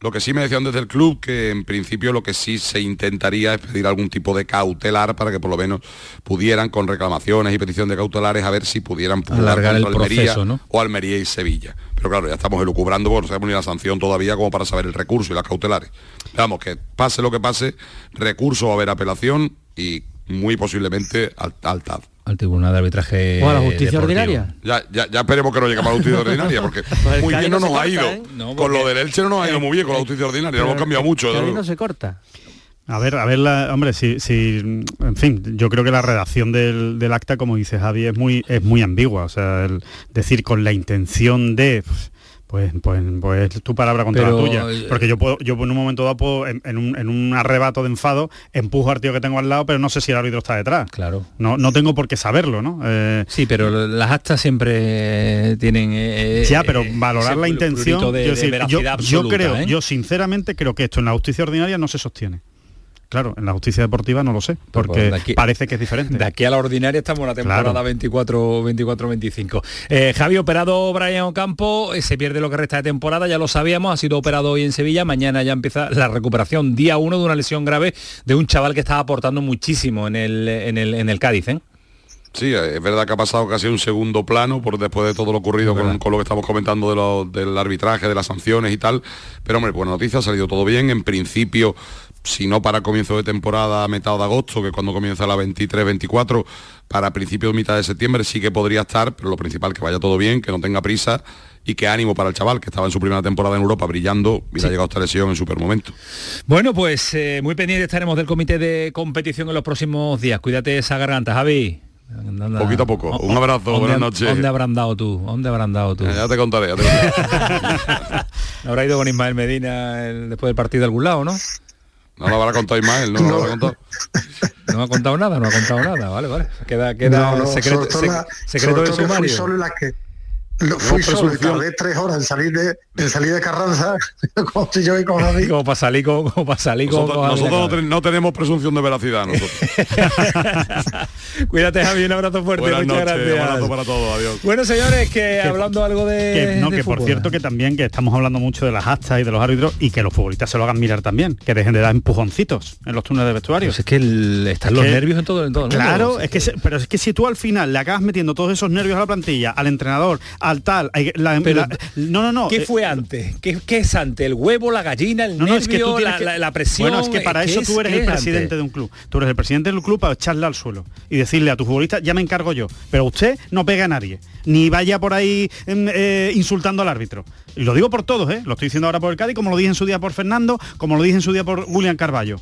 lo que sí me decían desde el club, que en principio lo que sí se intentaría es pedir algún tipo de cautelar para que por lo menos pudieran, con reclamaciones y petición de cautelares, a ver si pudieran Alargar el Almería proceso, ¿no? o Almería y Sevilla. Pero claro, ya estamos elucubrando porque no sabemos ni la sanción todavía como para saber el recurso y las cautelares. Vamos, que pase lo que pase, recurso va a haber apelación y muy posiblemente al, al TAD. Al Tribunal de Arbitraje ¿O a la justicia deportivo. ordinaria? Ya, ya, ya esperemos que no llegue para la justicia ordinaria, porque el muy bien no nos ha ido. ¿eh? No, con lo del Elche no nos ha ido muy bien con la justicia ordinaria, no hemos cambiado mucho. Luego. no se corta. A ver, a ver, la- hombre, si, si, en fin, yo creo que la redacción del, del acta, como dice Javi, es muy, es muy ambigua. O sea, el decir con la intención de, pues, pues, pues es tu palabra contra Pero, la tuya. eh, Porque yo puedo, yo en un momento dado puedo, en, en un, en un arrebato de enfado, empujo al tío que tengo al lado, pero no sé si el árbitro está detrás. Claro. No, no tengo por qué saberlo, ¿no? Eh, Sí, pero las actas siempre tienen... eh, ya, pero valorar la intención, de, yo, creo, ¿eh? yo sinceramente creo que esto en la justicia ordinaria no se sostiene. Claro, en la justicia deportiva no lo sé, porque pues, de aquí- parece que es diferente. De aquí a la ordinaria estamos en la temporada Claro. 24-25. Eh, Javi, operado Brian Ocampo, eh, se pierde lo que resta de temporada, ya lo sabíamos, ha sido operado hoy en Sevilla, mañana ya empieza la recuperación, día uno de una lesión grave de un chaval que estaba aportando muchísimo en el, en el, en el Cádiz. ¿eh? Sí, es verdad que ha pasado casi un segundo plano por después de todo lo ocurrido con, con lo que estamos comentando de lo- del arbitraje, de las sanciones y tal. Pero hombre, buena noticia, ha salido todo bien. En principio, si no para comienzo de temporada a mitad de agosto, que cuando comienza la 23-24, para principios mitad de septiembre sí que podría estar, pero lo principal que vaya todo bien, que no tenga prisa y que ánimo para el chaval, que estaba en su primera temporada en Europa brillando y le ha llegado esta lesión en super momento. Bueno, pues eh, muy pendiente estaremos del comité de competición en los próximos días. Cuídate esa garganta, Javi. Anda. Poquito a poco. Un abrazo, ¿Dónde- buenas noches. ¿Dónde habrán dado tú? ¿Dónde habrán dado tú? Ya, ya te contaré, ya te contaré. Habrá ido con Ismael Medina el- después del partido a algún lado, ¿no? No lo habrá contado Ismael, no, lo habrá contado. No ha contado nada, no ha contado nada, vale, vale. Queda, queda No, no, secreto, sec- la- secreto sobre de todo que fui sumario. solo en la que lo- fui solo y presunción. tardé tres horas en salir de, en salir de Carranza, como estoy yo y con Javi. Como para salir con, como para salir con- Nosotros, con nosotros no, Javier. ten- no tenemos presunción de veracidad nosotros. Cuídate, Javi, un abrazo fuerte, Buenas muchas noches, gracias. un abrazo para todos, adiós. Bueno, señores, que hablando algo de. que, no, de que por cierto que también que estamos hablando mucho de las actas y de los árbitros y que los futbolistas se lo hagan mirar también, que dejen de dar empujoncitos en los túneles de vestuario. Pues es que el- están Es los que- nervios en todo, en todo el mundo. Claro, es que pero es que si tú al final le acabas metiendo todos esos nervios a la plantilla, al entrenador, al tal, hay- la- Pero, la- no, no, no. ¿Qué eh, fue antes? ¿Qué, qué es antes? ¿El huevo, la gallina, el No, no, nervio, es que tú la, que- la- la presión? Bueno, es que para ¿Qué eso es- tú eres el es presidente antes? de un club. Tú eres el presidente del club para echarle al suelo y decirle a tu futbolista, ya me encargo yo. Pero usted no pega a nadie, ni vaya por ahí em, eh, insultando al árbitro. Y lo digo por todos, ¿eh? Lo estoy diciendo ahora por el Cádiz, como lo dije en su día por Fernando, como lo dije en su día por William Carballo.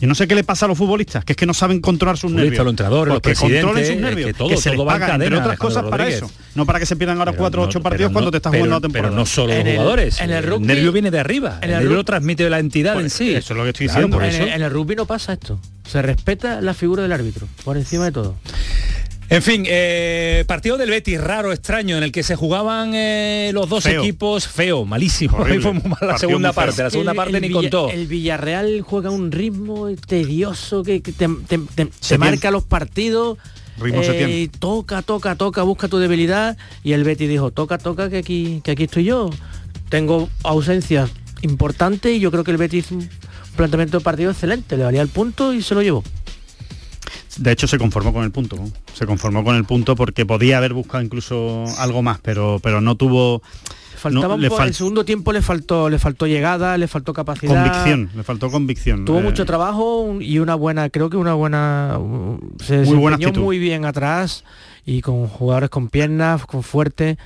Yo no sé qué le pasa a los futbolistas, que es que no saben controlar sus nervios. los entrenadores, los Porque controlen presidentes, sus es nervios, que todo- se les todo va en paga, entre cadena, otras cosas, Alejandro para Rodríguez. eso. No para que se pierdan ahora Pero cuatro o no- ocho partidos no- cuando te estás pero- jugando la temporada. Pero no solo los En el- jugadores. en el el rugby- nervio viene de arriba. en El, el nervio lo transmite la entidad en sí. eso es lo que estoy Claro, diciendo. por en, eso. el, en el rugby no pasa esto. Se respeta la figura del árbitro, por encima de todo. En fin, eh, partido del Betis raro, extraño, en el que se jugaban eh, los dos Feo. equipos feo, malísimo. Horrible. Fue muy la Partido segunda parte, la segunda El- parte el ni Villa- contó. El Villarreal juega un ritmo tedioso que, que te, te- te- te Setién. marca los partidos. Ritmo eh, toca, toca, toca, busca tu debilidad. Y el Betis dijo, toca, toca, que aquí, que aquí estoy yo. Tengo ausencias importantes y yo creo que el Betis hizo un planteamiento de partido excelente. Le valía el punto y se lo llevó. De hecho se conformó con el punto, ¿no? se conformó con el punto porque podía haber buscado incluso algo más, pero, pero no tuvo Faltaba no, un le fal- el segundo tiempo le faltó le faltó llegada, le faltó capacidad. convicción, le faltó convicción. Tuvo Eh, mucho trabajo y una buena, creo que una buena se Muy buena desempeñó actitud. muy bien atrás y con jugadores con piernas, con fuerte.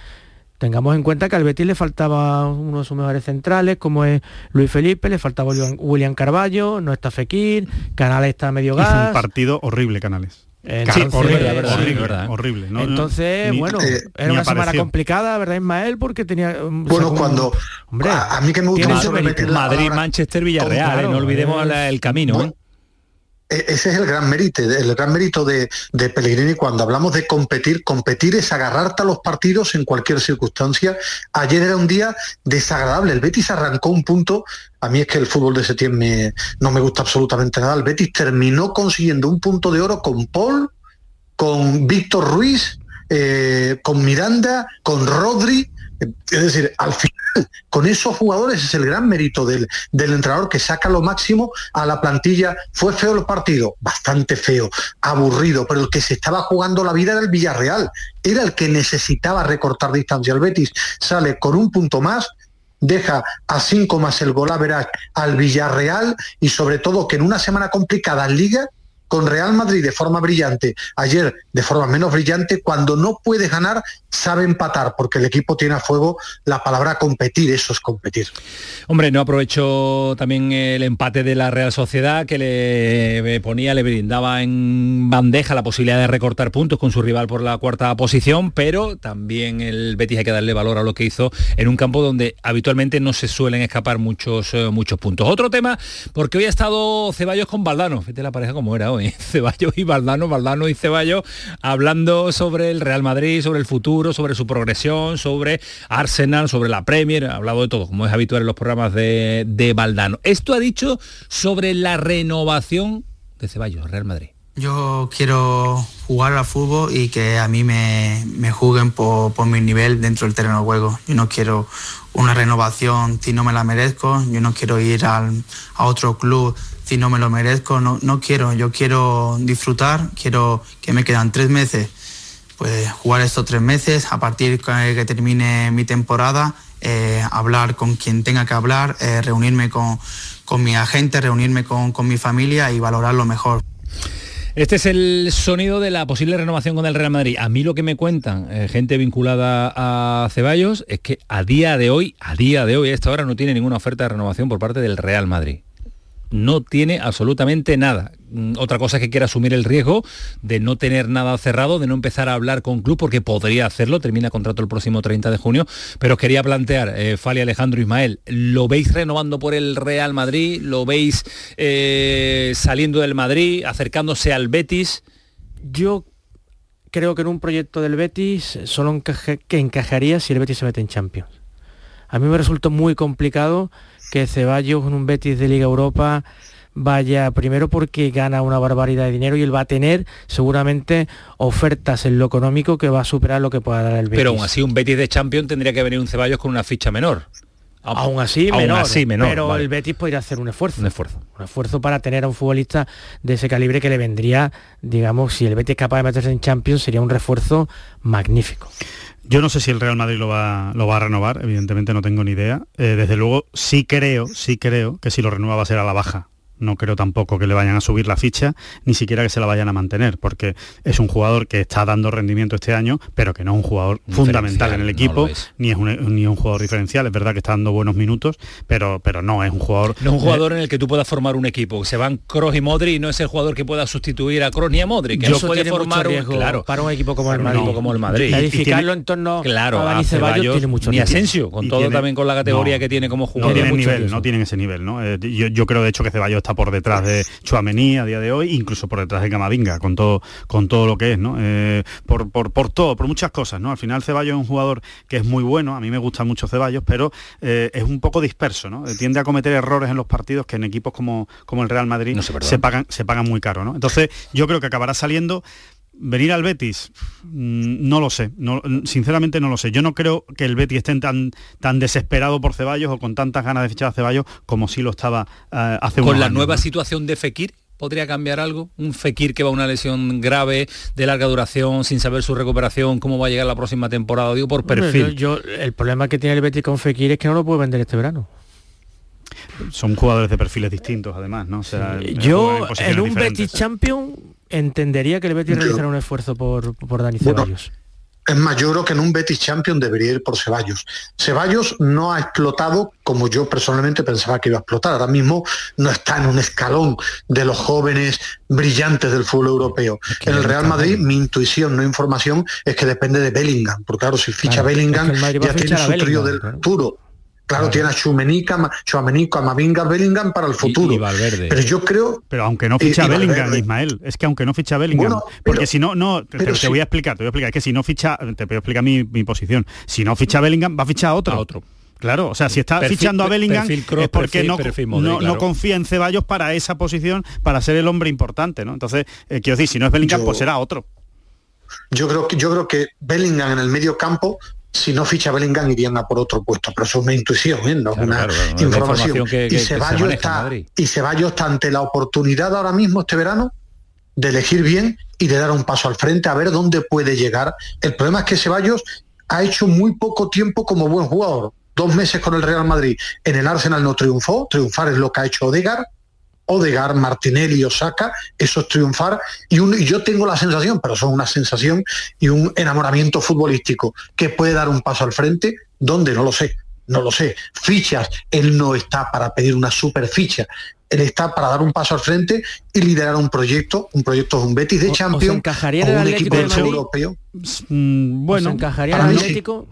Tengamos en cuenta que al Betis le faltaba uno de sus mejores centrales, como es Luis Felipe, le faltaba William- Carballo, no está Fekir, Canales está a medio hizo un gas. partido horrible, Canales. Entonces- horrible, Sí, verdad, horrible, verdad. horrible. No, Entonces, ni- bueno, eh, era ni una semana complicada, ¿verdad, Ismael? Porque tenía... um, Bueno, según- cuando Hombre, a, a mí que me gusta Madrid, palabra- Manchester, Villarreal, Claro, ¿eh? no olvidemos el camino. ¿eh? E- Ese es el gran mérito, el gran mérito de, de Pellegrini cuando hablamos de competir. Competir es agarrarte a los partidos en cualquier circunstancia. Ayer era un día desagradable. El Betis arrancó un punto. A mí es que el fútbol de septiembre no me gusta absolutamente nada. El Betis terminó consiguiendo un punto de oro con Paul, con Víctor Ruiz, eh, con Miranda, con Rodri. Es decir, al final, con esos jugadores es el gran mérito del, del entrenador que saca lo máximo a la plantilla. Fue feo el partido, bastante feo, aburrido, pero el que se estaba jugando la vida era el Villarreal. Era el que necesitaba recortar distancia. El Betis sale con un punto más, deja a cinco más el gol al Villarreal y sobre todo que en una semana complicada en Liga con Real Madrid de forma brillante, ayer de forma menos brillante, cuando no puede ganar, sabe empatar, porque el equipo tiene a fuego la palabra competir, eso es competir. Hombre, no aprovechó también el empate de la Real Sociedad que le ponía, le brindaba en bandeja la posibilidad de recortar puntos con su rival por la cuarta posición, pero también el Betis hay que darle valor a lo que hizo en un campo donde habitualmente no se suelen escapar muchos, eh, muchos puntos. Otro tema, porque hoy ha estado Ceballos con Valdano, fíjate la pareja como era hoy, Ceballos y Valdano, Valdano y Ceballos, hablando sobre el Real Madrid, sobre el futuro, sobre su progresión, sobre Arsenal, sobre la Premier, ha hablado de todo, como es habitual en los programas de, de Valdano. Esto ha dicho sobre la renovación de Ceballos, Real Madrid. Yo quiero jugar al fútbol y que a mí me, me juzguen por, por mi nivel dentro del terreno de juego. Yo no quiero una renovación si no me la merezco, yo no quiero ir al- a otro club si no me lo merezco, no, no quiero, yo quiero disfrutar, quiero que me quedan tres meses, pues jugar estos tres meses, a partir que, que termine mi temporada, eh, hablar con quien tenga que hablar, eh, reunirme con, con mi agente, reunirme con, con mi familia y valorarlo mejor. Este es el sonido de la posible renovación con el Real Madrid. A mí lo que me cuentan eh, gente vinculada a Ceballos es que a día de hoy, a día de hoy, a esta hora no tiene ninguna oferta de renovación por parte del Real Madrid. No tiene absolutamente nada. Mm, Otra cosa es que quiera asumir el riesgo de no tener nada cerrado, de no empezar a hablar con club, porque podría hacerlo, termina contrato el próximo 30 de junio, pero os quería plantear, eh, Fali Alejandro Ismael, ¿lo veis renovando por el Real Madrid? ¿Lo veis eh, saliendo del Madrid, acercándose al Betis? Yo creo que en un proyecto del Betis solo encaje- que encajaría si el Betis se mete en Champions. A mí me resulta muy complicado que Ceballos en un Betis de Liga Europa vaya primero porque gana una barbaridad de dinero y él va a tener seguramente ofertas en lo económico que va a superar lo que pueda dar el Betis. Pero aún así un Betis de Champions tendría que venir un Ceballos con una ficha menor. Aún así, Aún menor, así, menor, pero vale. el Betis podría hacer un esfuerzo. Un esfuerzo. Un esfuerzo para tener a un futbolista de ese calibre que le vendría, digamos, si el Betis es capaz de meterse en Champions, sería un refuerzo magnífico. Yo no sé si el Real Madrid lo va, lo va a renovar, evidentemente no tengo ni idea. Eh, desde luego sí creo, sí creo que si lo renueva va a ser a la baja. No creo tampoco que le vayan a subir la ficha, ni siquiera que se la vayan a mantener, porque es un jugador que está dando rendimiento este año, pero que no es un jugador fundamental en el no equipo, es. ni es un, ni un jugador diferencial. Es verdad que está dando buenos minutos, pero, pero no es un jugador... No es un eh, jugador en el que tú puedas formar un equipo. Se van Kroos y Modric y no es el jugador que pueda sustituir a Kroos ni a Modric. Que Yo no puede formar un, claro, para un equipo como el Madrid. equipo como el Madrid. Y- Edificarlo en torno claro, a Dani Ceballos Ceballos, tiene mucho ni. Asensio, con todo tiene- también con la categoría no, que tiene como no jugador. tienen Mucho nivel, no tienen ese nivel, ¿no? Eh, yo, yo creo de hecho que Ceballos está por detrás de Chuamení a día de hoy, incluso por detrás de Camavinga, con todo, con todo lo que es, ¿no? Eh, por, por, por todo, por muchas cosas, ¿no? Al final Ceballos es un jugador que es muy bueno, a mí me gusta mucho Ceballos, pero eh, es un poco disperso, ¿no? Eh, Tiende a cometer errores en los partidos que en equipos como, como el Real Madrid se perdonan. se pagan, se pagan muy caro, ¿no? Entonces, yo creo que acabará saliendo. Venir al Betis, mm, no lo sé, no- sinceramente no lo sé. Yo no creo que el Betis esté tan, tan desesperado por Ceballos o con tantas ganas de fichar a Ceballos como sí lo estaba eh, hace Con unos la años, nueva ¿no? situación de Fekir, podría cambiar algo? Un Fekir que va a una lesión grave, de larga duración, sin saber su recuperación, cómo va a llegar la próxima temporada, digo por perfil. yo, el problema que tiene el Betis con Fekir es que no lo puede vender este verano. Son jugadores de perfiles distintos, además, ¿no? yo en un Betis Champion entendería que el Betis realizara un esfuerzo por, por Dani Ceballos. Es más, yo creo que en un Betis Champion debería ir por Ceballos. Ceballos no ha explotado como yo personalmente pensaba que iba a explotar. Ahora mismo no está en un escalón de los jóvenes brillantes del fútbol europeo. en el Real Madrid, mi intuición, no información, es que depende de Bellingham. Porque claro, si ficha Bellingham, ya tiene su trío del futuro. Claro, tiene a Chumenica, Chuamenico, Amavinga, Bellingham para el futuro. Pero yo creo... Pero aunque no ficha Bellingham, Ismael, es que aunque no ficha Bellingham, porque si no, no, te, voy a explicar, te voy a explicar, es que si no ficha, te voy a explicar mi, posición, si no ficha Bellingham, va a fichar a otro. A otro. Claro, o sea, si está fichando a Bellingham es porque no, no, confía en Ceballos para esa posición, para ser el hombre importante, ¿no? Entonces, eh, quiero decir, si no es Bellingham, pues será otro. Yo creo que yo creo que Bellingham en el medio campo si no ficha Bellingham irían a por otro puesto, pero eso es una intuición, ¿eh? no es una información. y, Ceballos está, y Ceballos está ante la oportunidad ahora mismo este verano de elegir bien y de dar un paso al frente a ver dónde puede llegar. El problema es que Ceballos ha hecho muy poco tiempo como buen jugador. Dos meses con el Real Madrid. En el Arsenal no triunfó. Triunfar es lo que ha hecho Odegar. Odegar, Martinelli, Osaka, eso es triunfar. Y, yo tengo la sensación, pero son una sensación y un enamoramiento futbolístico, que puede dar un paso al frente, donde no lo sé, no lo sé. Fichas, él no está para pedir una super ficha, él está para dar un paso al frente y liderar un proyecto, un proyecto de un Betis de Champions, o, un equipo europeo. Mm, bueno, encajaría el Atlético?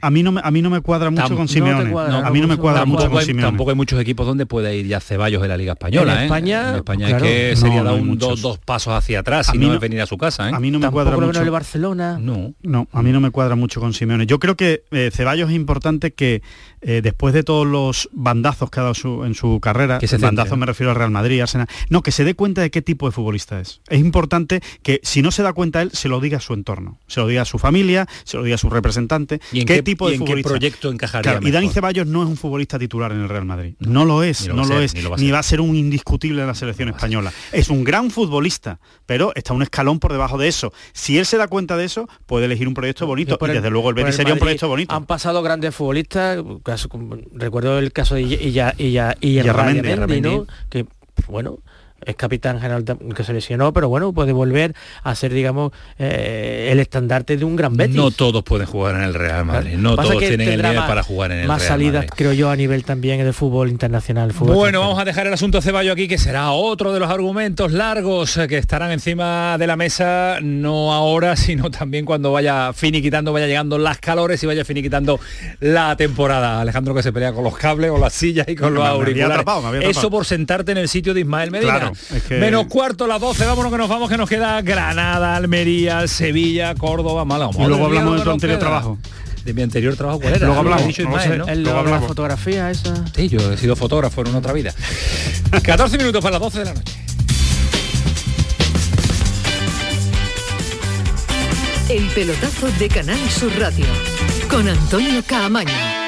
a, mí no me, a mí no me cuadra mucho con Simeone. a mí no me cuadra mucho con Simeone. Tampoco hay muchos equipos donde puede ir ya Ceballos de la Liga Española. En ¿eh? España, en España es que sería dar un, dos, dos, pasos hacia atrás y no, es venir a su casa. ¿eh? A mí no me cuadra mucho. el Barcelona. No, no, a mí no me cuadra mucho con Simeone. Yo creo que eh, Ceballos es importante que eh, después de todos los bandazos que ha dado en su carrera, que bandazos me refiero al Real Madrid, Arsenal, no, que se dé cuenta de qué tipo de futbolista es. Es importante que si no se da cuenta él, se lo diga a su entorno, se lo diga a su familia, se lo diga a su representante, ¿Y en qué, tipo de en qué proyecto encajaría. y Dani Ceballos no es un futbolista titular en el Real Madrid. No, lo es, no lo, es, ni, va a ser un indiscutible en la selección española. Es un gran futbolista, pero está un escalón por debajo de eso. Si él se da cuenta de eso, puede elegir un proyecto bonito. Y desde luego el Betis sería un proyecto bonito. Han pasado grandes futbolistas, recuerdo el caso de Illa, Illa, que bueno, es capitán general que se lesionó, pero bueno, puede volver a ser, digamos, eh, el estandarte de un gran Betis. No todos pueden jugar en el Real Madrid, no todos tienen el nivel para jugar en el más salidas, creo yo, a nivel también de fútbol internacional. bueno, vamos a dejar el asunto Ceballo aquí, que será otro de los argumentos largos eh, que estarán encima de la mesa, no ahora, sino también cuando vaya finiquitando, vaya llegando las calores y vaya finiquitando la temporada. Alejandro que se pelea con los cables, con las sillas y con los auriculares. Eso por sentarte en el sitio de Ismael Medina. Menos cuarto las 12, vámonos que nos vamos, que nos queda Granada, Almería, Sevilla, Córdoba, Mala. Y luego hablamos de tu anterior trabajo. De mi anterior trabajo, ¿cuál era? Luego hablamos, la fotografía esa. Sí, yo he sido fotógrafo en otra vida. 14 minutos para las 12 de la noche. El pelotazo de Canal Sur Radio con Antonio Caamaño.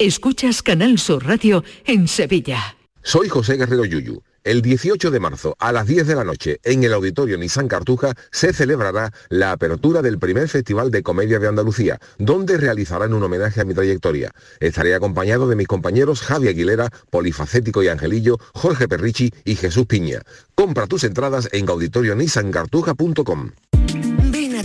Escuchas Canal Sur Radio en Sevilla. Soy José Guerrero Yuyu. El 18 de marzo a las 10 de la noche en el Auditorio Nissan Cartuja se celebrará la apertura del primer Festival de Comedia de Andalucía, donde realizarán un homenaje a mi trayectoria. Estaré acompañado de mis compañeros Javi Aguilera, Polifacético y Angelillo, Jorge Perrichi y Jesús Piña. Compra tus entradas en auditorionissancartuja.com.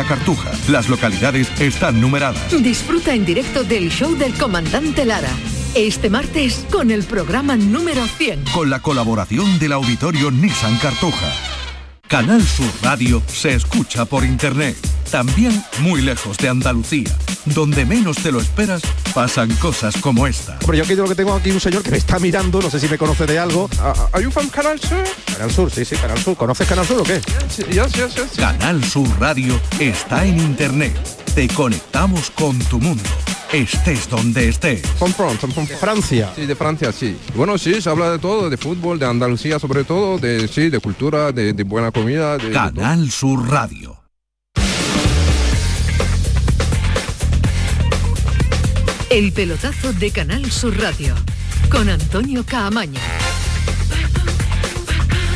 la Cartuja. Las localidades están numeradas. Disfruta en directo del show del comandante Lara. Este martes con el programa número 100. Con la colaboración del auditorio Nissan Cartuja. Canal Sur Radio se escucha por internet. También muy lejos de Andalucía, donde menos te lo esperas, pasan cosas como esta. Pero yo aquí lo que tengo aquí un señor que me está mirando, no sé si me conoce de algo. ¿Are you from Canal Sur? Canal Sur, sí, sí, Canal Sur. ¿Conoces Canal Sur o qué? Sí, yes, yes. Canal Sur Radio está en internet. Te conectamos con tu mundo. Estés donde estés. From France, from Francia. Sí, de Francia, sí. Bueno, sí, se habla de todo, de fútbol, de Andalucía sobre todo, de sí, de cultura, de, de buena comida. De, Canal Sur Radio. El pelotazo de Canal Sur Radio con Antonio Caamaño.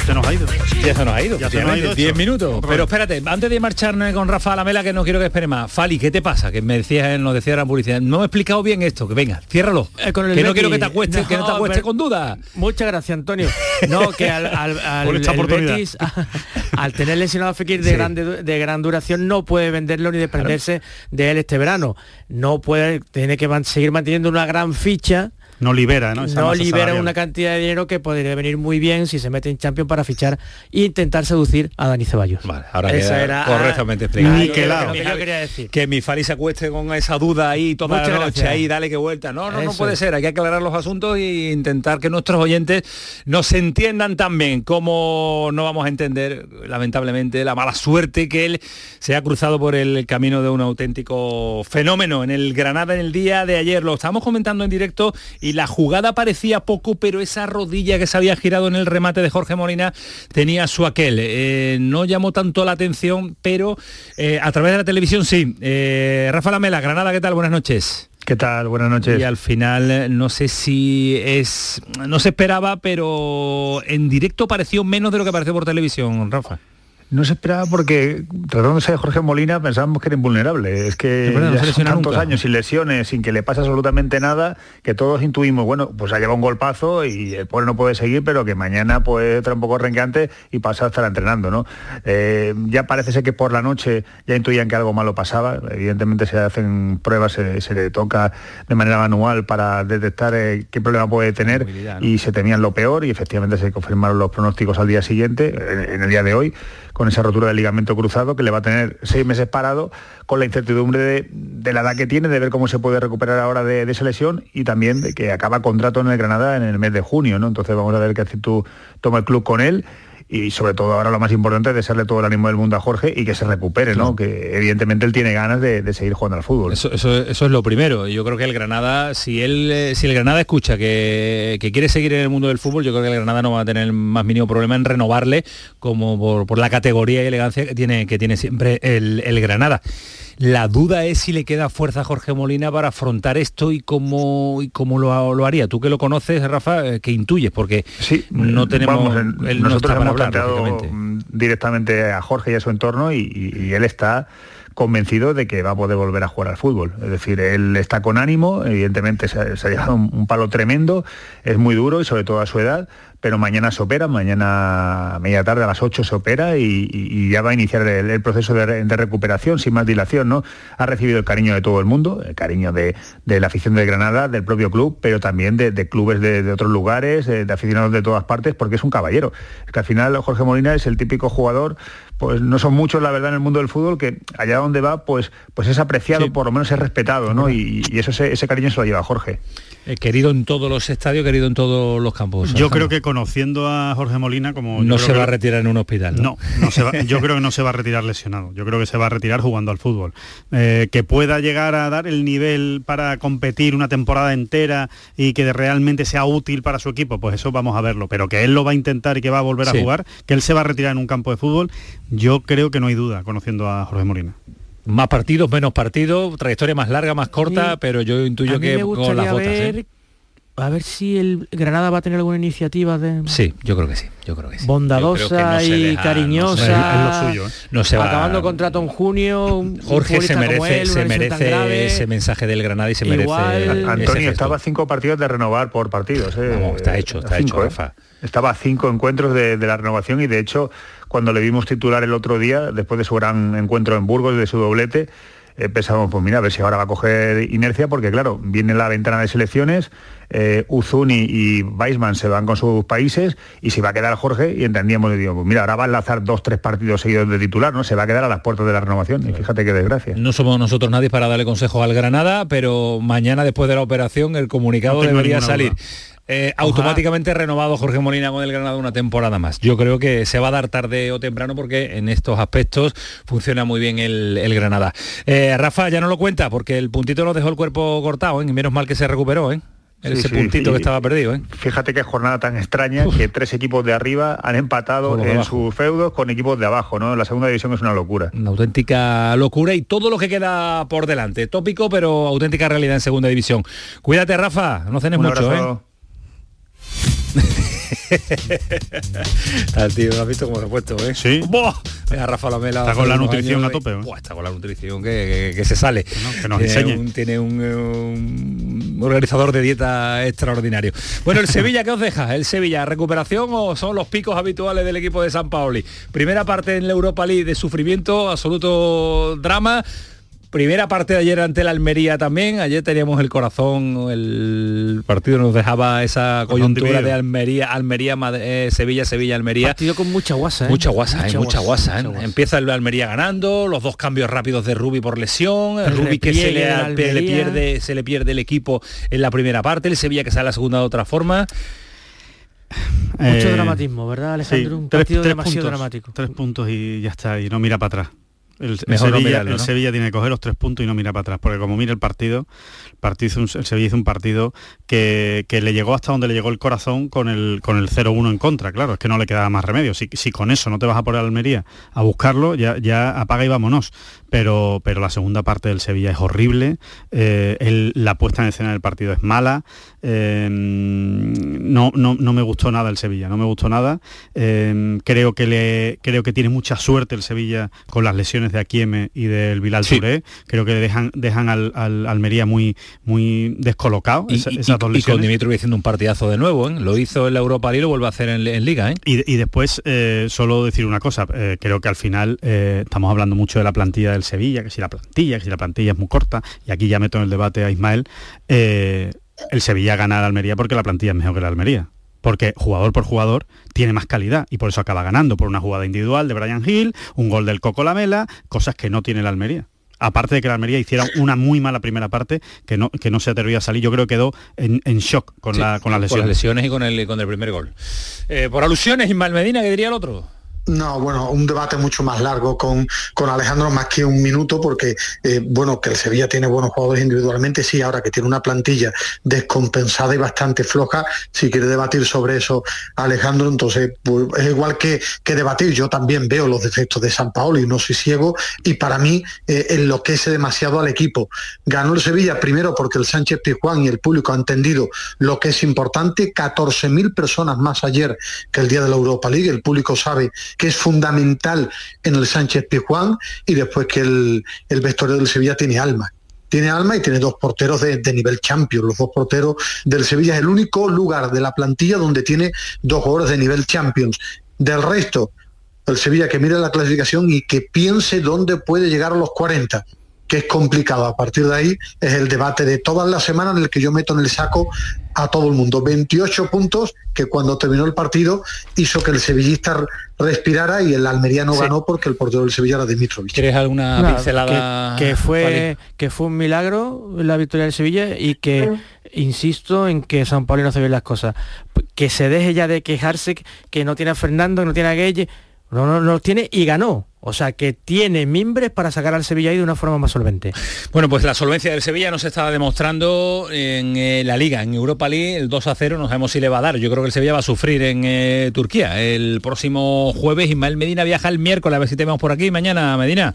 Se nos ha ido. Ya se nos ha ido. Ya se nos ha ido 10 esto. minutos. Pero espérate, antes de marcharnos con Rafa Lamela, que no quiero que espere más. Fali, ¿qué te pasa? Que me decías, nos decía la publicidad. No me he explicado bien esto. Que venga, ciérralo. Eh, con el que no Betis. quiero que te acuestes, que no te acuestes pero- con dudas. Muchas gracias, Antonio. No, que al, al, al- Por esta el oportunidad. Betis, al tener lesionado a Fekir de, Sí. gran, de, de gran duración, no puede venderlo ni desprenderse de él este verano. No puede, tiene que man- seguir manteniendo una gran ficha. No libera, ¿no? Esa no masa libera salarial. una cantidad de dinero que podría venir muy bien si se mete en Champions para fichar e intentar seducir a Dani Ceballos. Ahora Esa queda era correctamente ah, explicado. que yo quería decir. Que mi Fali se acueste con esa duda ahí toda Muchas la noche gracias. ahí, dale que vuelta. No, no, no puede ser. Hay que aclarar los asuntos e intentar que nuestros oyentes nos entiendan también como no vamos a entender, lamentablemente, la mala suerte que él se ha cruzado por el camino de un auténtico fenómeno en el Granada en el día de ayer. Lo estábamos comentando en directo y la jugada parecía poco, pero esa rodilla que se había girado en el remate de Jorge Molina tenía su aquel. Eh, no llamó tanto la atención, pero eh, a través de la televisión sí. Eh, Rafa Lamela, Granada, ¿qué tal? Buenas noches. ¿Qué tal? Buenas noches. Y al final no sé si es no se esperaba, pero en directo pareció menos de lo que pareció por televisión, Rafa. No se esperaba porque tratándose de Jorge Molina pensábamos que era invulnerable. Es que no se son tantos nunca. años sin lesiones, sin que le pase absolutamente nada, que todos intuimos, bueno, pues ha llevado un golpazo y el pobre no puede seguir, pero que mañana puede estar un poco renqueante y pasa a estar entrenando, ¿no? Eh, ya parece ser que por la noche ya intuían que algo malo pasaba. Evidentemente se hacen pruebas, se, se le toca de manera manual para detectar eh, qué problema puede tener y se temían lo peor y efectivamente se confirmaron los pronósticos al día siguiente, en, en el día de hoy, con esa rotura del ligamento cruzado que le va a tener seis meses parado, con la incertidumbre de, la edad que tiene, de ver cómo se puede recuperar ahora de, de esa lesión y también de que acaba contrato en el Granada en el mes de junio, ¿no? Entonces vamos a ver qué actitud toma el club con él. Y sobre todo ahora lo más importante es desearle todo el ánimo del mundo a Jorge y que se recupere, ¿no? Que evidentemente él tiene ganas de, seguir jugando al fútbol. Eso, es lo primero. Yo creo que el Granada, si él, eh, si el Granada escucha que, quiere seguir en el mundo del fútbol, yo creo que el Granada no va a tener más mínimo problema en renovarle como por, la categoría y elegancia que tiene, que tiene siempre el, el Granada. La duda es si le queda fuerza a Jorge Molina para afrontar esto y cómo, y cómo lo, haría. Tú que lo conoces, Rafa, eh, que intuyes, porque sí, no tenemos... nosotros hemos planteado directamente a Jorge y a su entorno y él está convencido de que va a poder volver a jugar al fútbol. Es decir, él está con ánimo, evidentemente se ha, llevado un, palo tremendo, es muy duro y sobre todo a su edad, pero mañana se opera, mañana a media tarde a las 8 se opera y, ya va a iniciar el, proceso de, recuperación sin más dilación. ¿no? Ha recibido el cariño de todo el mundo, el cariño de, la afición de Granada, del propio club, pero también de, clubes de, otros lugares, de, aficionados de todas partes, porque es un caballero. Es que al final Jorge Molina es el típico jugador pues no son muchos, la verdad, en el mundo del fútbol, que allá donde va, pues, pues es apreciado, por lo menos es respetado, ¿no? Y, eso ese, cariño se lo lleva Jorge. Eh, querido en todos los estadios, querido en todos los campos. Yo creo que conociendo a Jorge Molina, como... No se va a retirar en un hospital. No, no, yo creo que no se va a retirar lesionado. Yo creo que se va a retirar jugando al fútbol. Eh, que pueda llegar a dar el nivel para competir una temporada entera y que realmente sea útil para su equipo, pues eso vamos a verlo. Pero que él lo va a intentar y que va a volver a jugar, que él se va a retirar en un campo de fútbol, yo creo que no hay duda, conociendo a Jorge Molina más partidos, menos partidos, trayectoria más larga, más corta, pero yo intuyo que con las botas. ¿eh? A ver si el Granada va a tener alguna iniciativa de. Sí, yo creo que sí, yo creo que sí. Bondadosa y cariñosa. No, suyo, ¿eh? no se va... Acabando contrato en junio. Jorge se merece, se merece ese mensaje del Granada y se merece. Antonio estaba cinco partidos de renovar por partidos. ¿eh? está hecho, está hecho, Rafa. Estaba a cinco encuentros de, la renovación y de hecho cuando le vimos titular el otro día, después de su gran encuentro en Burgos, de su doblete, eh, pensamos, pues mira, a ver si ahora va a coger inercia, porque claro, viene la ventana de selecciones, eh, Uzuni y Weisman se van con sus países y se va a quedar Jorge y entendíamos, digo, pues mira, ahora va a enlazar dos, tres partidos seguidos de titular, ¿no? Se va a quedar a las puertas de la renovación y fíjate qué desgracia. No somos nosotros nadie para darle consejo al Granada, pero mañana después de la operación el comunicado debería salir. Eh, automáticamente renovado Jorge Molina con el Granada una temporada más. Yo creo que se va a dar tarde o temprano porque en estos aspectos funciona muy bien el, Granada. Eh, Rafa ya no lo cuenta porque el puntito lo dejó el cuerpo cortado, ¿eh? y menos mal que se recuperó. ¿eh? ese puntito que estaba perdido. ¿eh? Fíjate qué jornada tan extraña que tres equipos de arriba han empatado en sus feudos con equipos de abajo, ¿no? La segunda división es una locura. Una auténtica locura y todo lo que queda por delante. Tópico, pero auténtica realidad en segunda división. Cuídate, Rafa, no cenes mucho, ¿eh? Al tío, ¿lo has visto cómo se ha puesto, eh? Sí. ¡Boh! Rafa Lamela. Está con la nutrición a tope, ¿eh? Está con la nutrición que, se sale. que nos tiene enseñe. Un, tiene un, organizador de dieta extraordinario. Bueno, el Sevilla, ¿qué os deja? ¿El Sevilla recuperación o son los picos habituales del equipo de San Paoli? Primera parte en la Europa League de sufrimiento, absoluto drama Primera parte de ayer ante la Almería también. Ayer teníamos el corazón, el partido nos dejaba esa coyuntura de Almería, Almería, eh, Sevilla, Sevilla, Almería. Partido con mucha guasa, ¿eh? Mucha guasa, ¿eh? mucha, guasa. Empieza el Almería ganando, los dos cambios rápidos de Rubi por lesión, el Rubi que se le, pierde, se le pierde el equipo en la primera parte, el Sevilla que sale a la segunda de otra forma. Mucho dramatismo, ¿verdad, Alejandro? Un partido demasiado dramático. Tres puntos y ya está, y no mira para atrás. El, Sevilla, tiene que coger los tres puntos y no mira para atrás, porque como mira el partido, el, partido el Sevilla hizo un partido que, le llegó hasta donde le llegó el corazón con el, con el 0-1 en contra, claro, es que no le quedaba más remedio. Si, si con eso no te vas a poner a Almería a buscarlo, ya, ya apaga y vámonos. Pero, pero la segunda parte del Sevilla es horrible, eh, la puesta en escena del partido es mala, eh, no, no, no, me gustó nada el Sevilla, no me gustó nada. Eh, creo, que le, creo que tiene mucha suerte el Sevilla con las lesiones de Aquieme y del Bilal Touré, creo que dejan, dejan al, Almería muy, muy descolocado. Y, con Dimitri haciendo un partidazo de nuevo, ¿eh? lo hizo en la Europa League y lo vuelve a hacer en, Liga. ¿eh? Y, después, eh, solo decir una cosa, creo que al final estamos hablando mucho de la plantilla del Sevilla, que si la plantilla, que si la plantilla es muy corta, y aquí ya meto en el debate a Ismael, el Sevilla gana al Almería porque la plantilla es mejor que la Almería porque jugador por jugador tiene más calidad y por eso acaba ganando, por una jugada individual de Brian Hill, un gol del Coco Lamela, cosas que no tiene la Almería. aparte de que la Almería hiciera una muy mala primera parte, que no, que no se atrevía a salir, yo creo que quedó en, en shock con, Sí, la, con las lesiones. Con las lesiones y con el, con el primer gol. Eh, por alusiones, Ismael Medina, ¿qué diría el otro? No, bueno, un debate mucho más largo con, con Alejandro más que un minuto, porque, eh, bueno, que el Sevilla tiene buenos jugadores individualmente, sí, ahora que tiene una plantilla descompensada y bastante floja, si quiere debatir sobre eso Alejandro, entonces pues, es igual que, que debatir, yo también veo los defectos de San Paolo y no soy ciego, y para mí eh, enloquece demasiado al equipo. Ganó el Sevilla primero porque el Sánchez Pizjuán y el público ha entendido lo que es importante, 14.000 personas más ayer que el día de la Europa League, el público sabe que es fundamental en el Sánchez Pizjuán y después que el, el vestuario del Sevilla tiene alma. Tiene alma y tiene dos porteros de, de nivel champion. Los dos porteros del Sevilla es el único lugar de la plantilla donde tiene dos jugadores de nivel champions. Del resto, el Sevilla que mire la clasificación y que piense dónde puede llegar a los 40 que es complicado. A partir de ahí es el debate de todas las semanas en el que yo meto en el saco a todo el mundo. 28 puntos que cuando terminó el partido hizo que el sevillista respirara y el almeriano Sí. ganó porque el portero del Sevilla era Dimitrovich. ¿Quieres alguna Nada, pincelada? que, que fue que fue un milagro la victoria del Sevilla y que insisto en que San Pablo no hace bien las cosas que se deje ya de quejarse que no tiene a Fernando que no tiene a Gueye no, no, no los tiene y ganó o sea que tiene mimbres para sacar al Sevilla ahí de una forma más solvente Bueno, pues la solvencia del Sevilla nos está demostrando en eh, la Liga, en Europa League, el 2 a 0, no sabemos si le va a dar. Yo creo que el Sevilla va a sufrir en eh, Turquía. El próximo jueves Ismael Medina viaja el miércoles, a ver si te vemos por aquí. Mañana, Medina.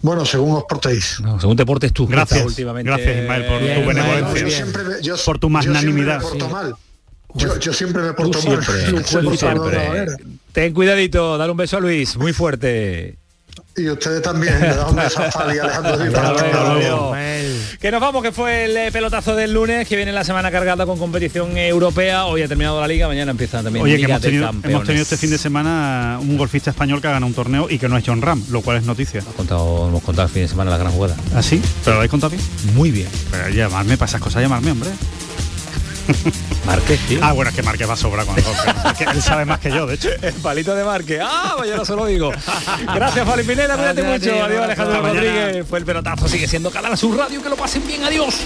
Bueno, según os portéis. según te portes tú. Gracias, últimamente, gracias Ismael por Bien, tu Ismael, benevolencia, Yo siempre me- yo- por tu yo siempre magnanimidad. me porto Sí. mal. Yo, yo siempre me porto Tú mal. tú siempre. Ten cuidadito, dale un beso a Luis, muy fuerte. Y ustedes también. Que nos vamos, que fue el eh, pelotazo del lunes, que viene la semana cargada con competición europea. Hoy ha terminado la liga, mañana empieza también Oye, que hemos de tenido, Campeones. hemos tenido este fin de semana un golfista español que ha ganado un torneo y que no es John Ram, lo cual es noticia. Hemos contado, hemos contado el fin de semana la gran jugada. ¿Ah, sí? ¿Pero lo habéis contado bien? Muy bien. Pero llamarme para esas cosas, llamarme, hombre. Márquez, tío. Ah, bueno, es que Márquez va a sobrar con el. Es que él sabe más que yo, de hecho. El palito de Marque. Ah, pues yo no se lo digo. Gracias, Fali Pineda. Cuídate mucho. tío. Adiós, Alejandro. Rodríguez. Fue el pelotazo. Sigue siendo Canal Sur Radio. Que lo pasen bien. Adiós.